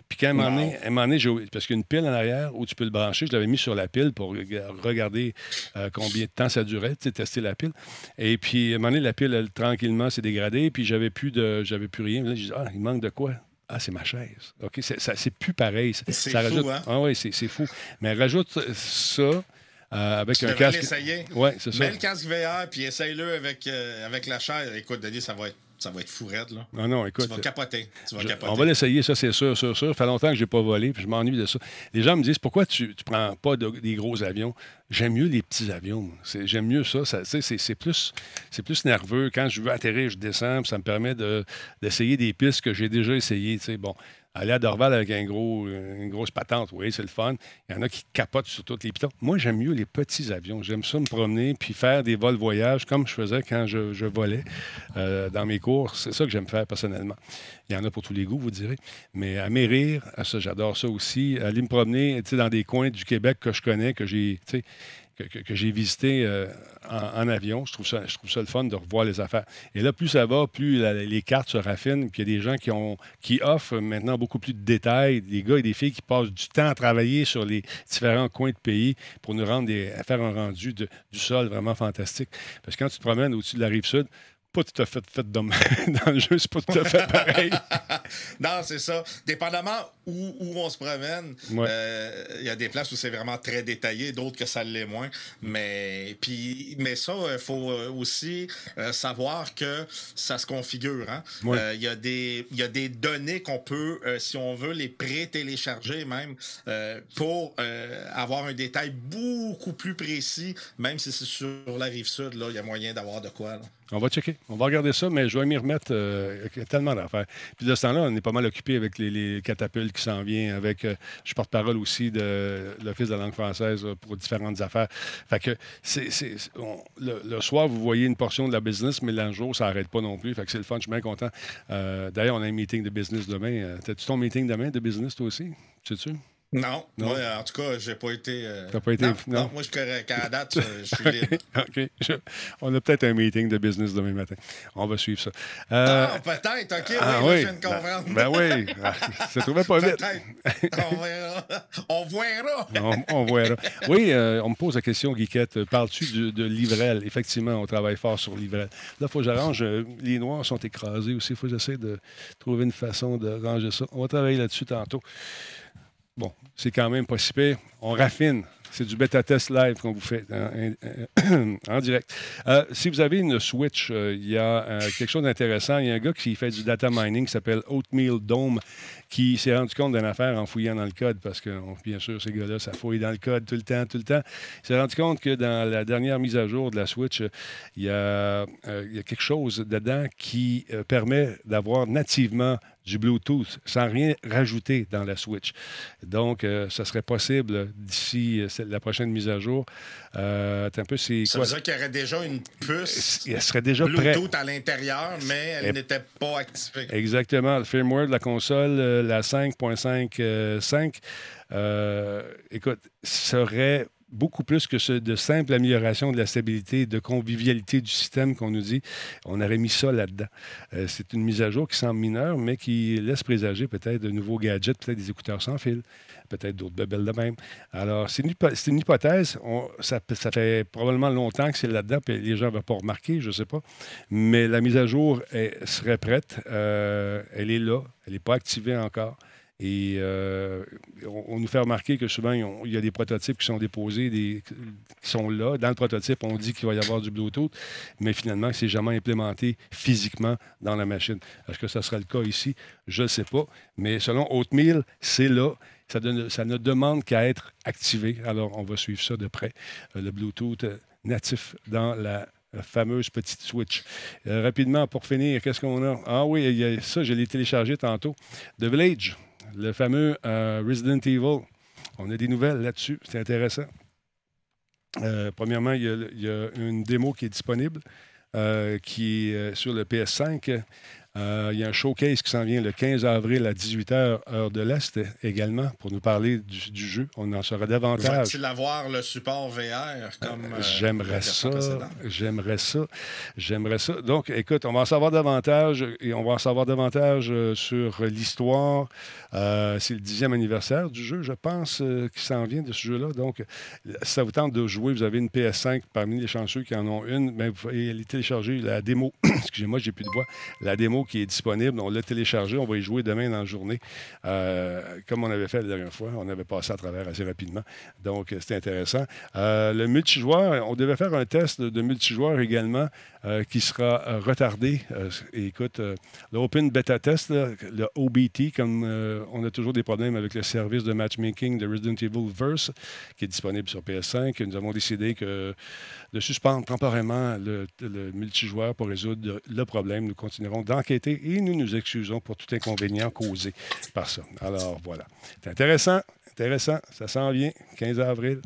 Puis quand à un moment donné, parce qu'il y a une pile en arrière où tu peux le brancher, je l'avais mis sur la pile pour regarder euh, combien de temps ça durait, tester la pile. Et puis à un moment donné, la pile, tranquillement, s'est dégradée, puis j'avais plus de j'avais plus rien. Là, je dis, ah, il manque de quoi? Ah, c'est ma chaise. OK, c'est plus pareil. C'est fou, hein? Ah oui, c'est fou. Mais rajoute ça euh, avec un casque. Oui, c'est ça. Mets le casque VR, puis essaye-le avec, euh, avec la chaise. Écoute, Denis, ça va être ça va être fou là. Non, non, écoute. Tu vas capoter. Tu vas capoter. On va l'essayer, ça, c'est sûr, sûr, sûr. Ça fait longtemps que je n'ai pas volé, puis je m'ennuie de ça. Les gens me disent pourquoi tu ne prends pas des gros avions? J'aime mieux les petits avions. J'aime mieux ça. ça c'est plus, plus nerveux. Quand je veux atterrir, je descends, puis ça me permet d'essayer des pistes que j'ai déjà essayées. Bon, Aller à Dorval avec un gros, une grosse patente, oui, c'est le fun. Il y en a qui capotent sur toutes les pitons. Moi, j'aime mieux les petits avions. J'aime ça me promener puis faire des vols voyages comme je faisais quand je, volais euh, dans mes cours. C'est ça que j'aime faire personnellement. Il y en a pour tous les goûts, vous direz. Mais à rire, ça, j'adore ça aussi. Aller me promener dans des coins du Québec que je connais, que j'ai que, j'ai visité euh, en, avion. Je trouve, ça, je trouve le fun de revoir les affaires. Et là, plus ça va, plus les cartes se raffinent. Puis il y a des gens qui, ont, offrent maintenant beaucoup plus de détails. Des gars et des filles qui passent du temps à travailler sur les différents coins de pays pour nous rendre des, faire un rendu du sol vraiment fantastique. Parce que quand tu te promènes au-dessus de la rive sud, pas tout à fait fait dans, (laughs) dans le jeu, c'est pas tout à fait pareil. (laughs) non, c'est ça. Dépendamment où, où on se promène, euh, il y a des places où c'est vraiment très détaillé, d'autres que ça l'est moins. Mais, puis, mais ça, il faut euh, aussi euh, savoir que ça se configure. Hein? Il y, a des, y a des données qu'on peut, si on veut, les pré-télécharger même pour avoir un détail beaucoup plus précis, même si c'est sur la rive sud, il y a moyen d'avoir de quoi. Là. On va checker. On va regarder ça, mais je vais m'y remettre. Euh, tellement d'affaires. Puis de ce temps-là, on est pas mal occupé avec les, catapultes qui s'en viennent. Avec, euh, je suis porte-parole aussi de l'Office de la langue française euh, pour différentes affaires. Fait que c'est, le, soir, vous voyez une portion de la business, mais le jour, ça n'arrête pas non plus. Fait que c'est le fun. Je suis bien content. d'ailleurs, on a un meeting de business demain. T'as-tu ton meeting demain de business, toi aussi? Tu sais-tu? Non, Moi, en tout cas, j'ai pas été. Euh... T'as pas été. Non, moi, je suis qu'à date, je suis (laughs) libre. OK. On a peut-être un meeting de business demain matin. On va suivre ça. Euh... Ah, peut-être, OK, ah, oui, je viens de ben, comprendre. Ben, oui, ah, ça trouvait pas vite. on verra. On verra. on, verra. Oui, euh, on me pose la question, Guiquette. Parles-tu de, de Livrel? Effectivement, on travaille fort sur Livrel. Là, il faut que j'arrange. Euh, les noirs sont écrasés aussi. Il faut que j'essaie de trouver une façon de ranger ça. On va travailler là-dessus tantôt. Bon, c'est quand même pas. On raffine. C'est du bêta-test live qu'on vous fait en, direct. Euh, si vous avez une Switch, euh, il y a euh, quelque chose d'intéressant. Il y a un gars qui fait du data mining qui s'appelle Oatmeal Dome qui s'est rendu compte d'une affaire en fouillant dans le code, parce que, bien sûr, ces gars-là, ça fouille dans le code tout le temps, tout le temps. Il s'est rendu compte que dans la dernière mise à jour de la Switch, il y a quelque chose dedans qui permet d'avoir nativement du Bluetooth sans rien rajouter dans la Switch. Donc, euh, ça serait possible d'ici euh, la prochaine mise à jour. Euh, un peu, c'est ça veut dire qu'il y aurait déjà une puce Elle serait déjà Bluetooth à l'intérieur, mais elle n'était pas activée. Exactement. Le firmware de la console, la 5.5.5, écoute, serait beaucoup plus que ce, de simple amélioration de la stabilité, de convivialité du système qu'on nous dit. On aurait mis ça là-dedans. Euh, c'est une mise à jour qui semble mineure, mais qui laisse présager peut-être de nouveaux gadgets, peut-être des écouteurs sans fil, peut-être d'autres bebelles de même. Alors, c'est une, hypothèse. ça, fait probablement longtemps que c'est là-dedans, puis les gens ne vont pas remarquer, je ne sais pas. Mais la mise à jour serait prête. Euh, elle est là. Elle n'est pas activée encore. Et euh, on, nous fait remarquer que souvent, il y a des prototypes qui sont déposés, qui sont là. Dans le prototype, on dit qu'il va y avoir du Bluetooth, mais finalement, c'est jamais implémenté physiquement dans la machine. Est-ce que ça sera le cas ici? Je ne sais pas. Mais selon Oatmeal, c'est là. Ça, ne demande qu'à être activé. Alors, on va suivre ça de près. Euh, le Bluetooth natif dans la fameuse petite Switch. Euh, rapidement, pour finir, qu'est-ce qu'on a? Ah oui, ça, je l'ai téléchargé tantôt. The Village, le fameux euh, Resident Evil. On a des nouvelles là-dessus. C'est intéressant. Euh, premièrement, il y, a, une démo qui est disponible, qui est sur le PS5. Euh, il y a un showcase qui s'en vient le 15 avril à 18h, heure de l'Est également, pour nous parler du, jeu. On en saura davantage. Vas-tu avoir le support VR comme. Euh, j'aimerais ça. J'aimerais ça. J'aimerais ça. Donc, écoute, on va en savoir davantage et on va en savoir davantage euh, sur l'histoire. c'est le dixième anniversaire du jeu, je pense, qui s'en vient de ce jeu-là. Donc, ça vous tente de jouer. Vous avez une PS5 parmi les chanceux qui en ont une, mais vous pouvez aller télécharger la démo. (coughs) Excusez-moi, j'ai plus de voix. La démo qui est disponible. On l'a téléchargé. On va y jouer demain dans la journée. Euh, comme on avait fait la dernière fois, on avait passé à travers assez rapidement. Donc, euh, c'était intéressant. Euh, le multijoueur, on devait faire un test de multijoueur également qui sera retardé. écoute, l'Open Beta Test, le OBT, comme on a toujours des problèmes avec le service de matchmaking de Resident Evil Verse, qui est disponible sur PS5, nous avons décidé de suspendre temporairement le, le multijoueur pour résoudre le problème. Nous continuerons d'enquêter et nous nous excusons pour tout inconvénient causé par ça. Alors voilà. C'est intéressant, intéressant. Ça s'en vient, 15 avril.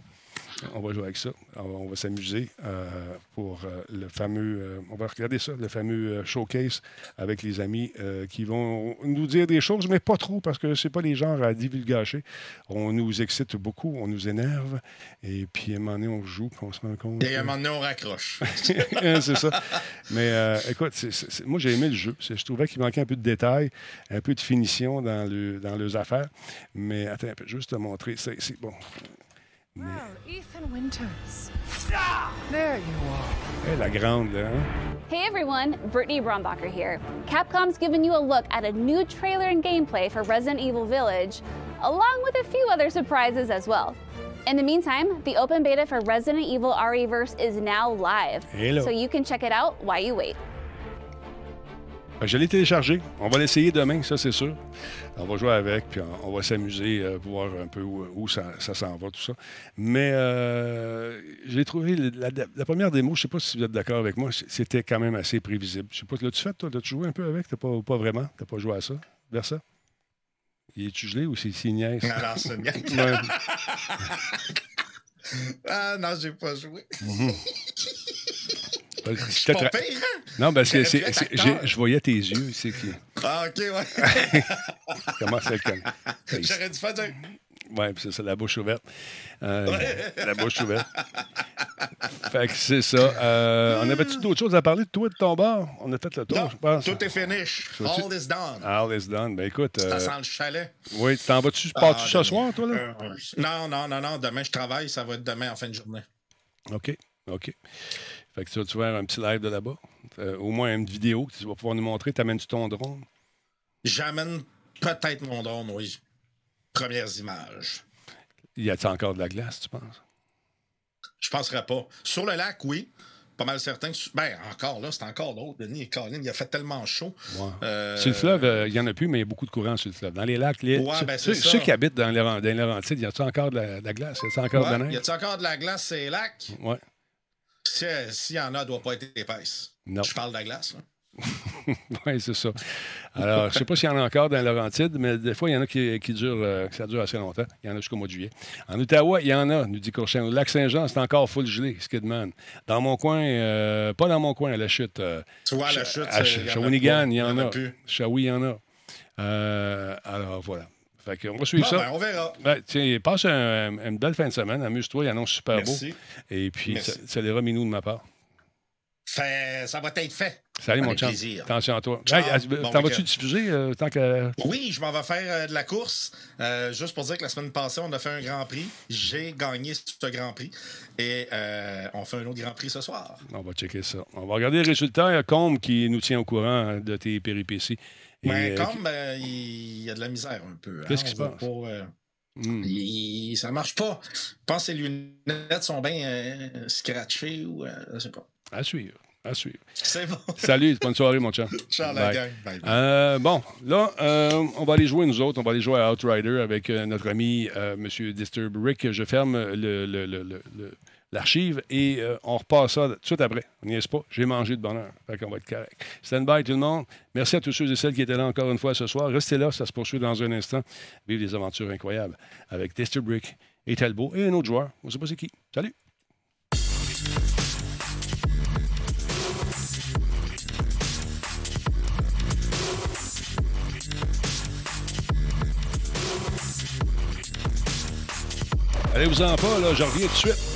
On va jouer avec ça. On va s'amuser euh, pour euh, le fameux. Euh, on va regarder ça, le fameux showcase avec les amis qui vont nous dire des choses, mais pas trop parce que c'est pas les genres à divulgacher. On nous excite beaucoup, on nous énerve, et puis à un moment donné, on joue, puis on se rend compte. Et à un moment donné, on raccroche. (laughs) c'est ça. Mais écoute, moi, j'ai aimé le jeu. Je trouvais qu'il manquait un peu de détails, un peu de finition dans, le, dans les affaires. Mais attends juste te montrer. C'est bon. Wow, Ethan Winters. There you are. Hey, la grande, hein? Hey everyone, Brittany Brombacher here. Capcom's given you a look at a new trailer and gameplay for Resident Evil Village, along with a few other surprises as well. In the meantime, the open beta for Resident Evil REverse is now live, Hello. so you can check it out while you wait. Je l'ai téléchargé. On va l'essayer demain, ça c'est sûr. On va jouer avec, puis on, va s'amuser, euh, voir un peu où, ça, s'en va, tout ça. Mais euh, j'ai trouvé la, première démo, je ne sais pas si vous êtes d'accord avec moi, c'était quand même assez prévisible. Je sais pas, l'as-tu fait, toi? L'as-tu joué un peu avec? T'as pas, pas vraiment? T'as pas joué à ça? Vers ça? Il est-tu gelé ou c'est niaise? Non, non, c'est niaise. (laughs) ah non, j'ai pas joué. (laughs) C'est pas pire, hein? Non, parce que c'est, je voyais tes yeux. C'est qui... (laughs) Ah, OK, ouais. (laughs) Comment ça (laughs) J'aurais dû faire un... Oui, puis c'est ça, la bouche ouverte. Euh, la bouche ouverte. fait que c'est ça. Euh, on avait-tu d'autres choses à parler de toi et de ton bar? On a fait le tour, non, je pense. Tout est finish. All is done. All is done. Ben écoute. Ça euh, sent le chalet. Oui, t'en vas-tu? Ah, Pars-tu ce soir, toi, là? Euh, non, non, non, non. Demain, je travaille. Ça va être demain en fin de journée. OK. OK. Fait que tu vas faire un petit live de là-bas. Euh, au moins une vidéo que tu vas pouvoir nous montrer. T'amènes-tu ton drone? J'amène peut-être mon drone, oui. Premières images. Y a-t-il encore de la glace, tu penses? Je penserais pas. Sur le lac, oui. Pas mal certain. Ben, encore là, c'est encore l'autre. Denis Colin, il a fait tellement chaud. Euh, sur le fleuve, euh, il n'y en a plus, mais il y a beaucoup de courant sur le fleuve. Dans les lacs, les... Ben, ceux, qui habitent dans les, dans les Laurentides, y a-t-il encore de la, glace? Y a-t-il encore de la neige? Y a-t-il encore de la glace sur les lacs? Oui. S'il y en a, elle ne doit pas être épaisse. Non. Je parle de la glace. (laughs) oui, c'est ça. Alors, je ne sais pas s'il y en a encore dans Laurentide, mais des fois, il y en a qui, qui durent, euh, ça dure assez longtemps. Il y en a jusqu'au mois de juillet. En Ottawa, il y en a, nous dit Courchin. Au lac Saint-Jean, c'est encore full gelé, Skidman. Dans mon coin, euh, pas dans mon coin, à la chute. Euh, tu vois, à la chute, à Shawinigan, il y en a. Shawi, il y en a. alors, voilà on va suivre ça. Ben, on verra. Ben, tiens, passe une belle fin de semaine. Amuse-toi. Il annonce super beau. Et puis, ça, les minou de ma part. ça va être fait. Salut, mon chum. Attention à toi. T'en vas-tu diffuser euh, tant que. Oui, je m'en vais faire euh, de la course. Euh, juste pour dire que la semaine passée, on a fait un Grand Prix. J'ai gagné ce Grand Prix. Et on fait un autre Grand Prix ce soir. On va checker ça. On va regarder les résultats. Il y a Combe qui nous tient au courant de tes péripéties. Mais comme ben, il y a de la misère un peu. Qu'est-ce qui se passe? Hmm. ça marche pas. Je pense que ses lunettes sont bien scratchées ou je sais pas. À suivre. À suivre. C'est bon. (laughs) Salut, bonne soirée, mon chat. Ciao, la gang. Euh, bon, là, euh, on va aller jouer, nous autres. On va aller jouer à Outrider avec euh, notre ami M. Disturb Rick. Je ferme l'archive et on repart ça tout de suite après. On n'y est pas. J'ai mangé de bonheur. Fait qu'on va être correct. Stand by, tout le monde. Merci à tous ceux et celles qui étaient là encore une fois ce soir. Restez là, ça se poursuit dans un instant. Vive des aventures incroyables avec Disturb Rick et Talbot et un autre joueur. On ne sait pas c'est qui. Salut! Allez-vous-en pas, là, je reviens tout de suite.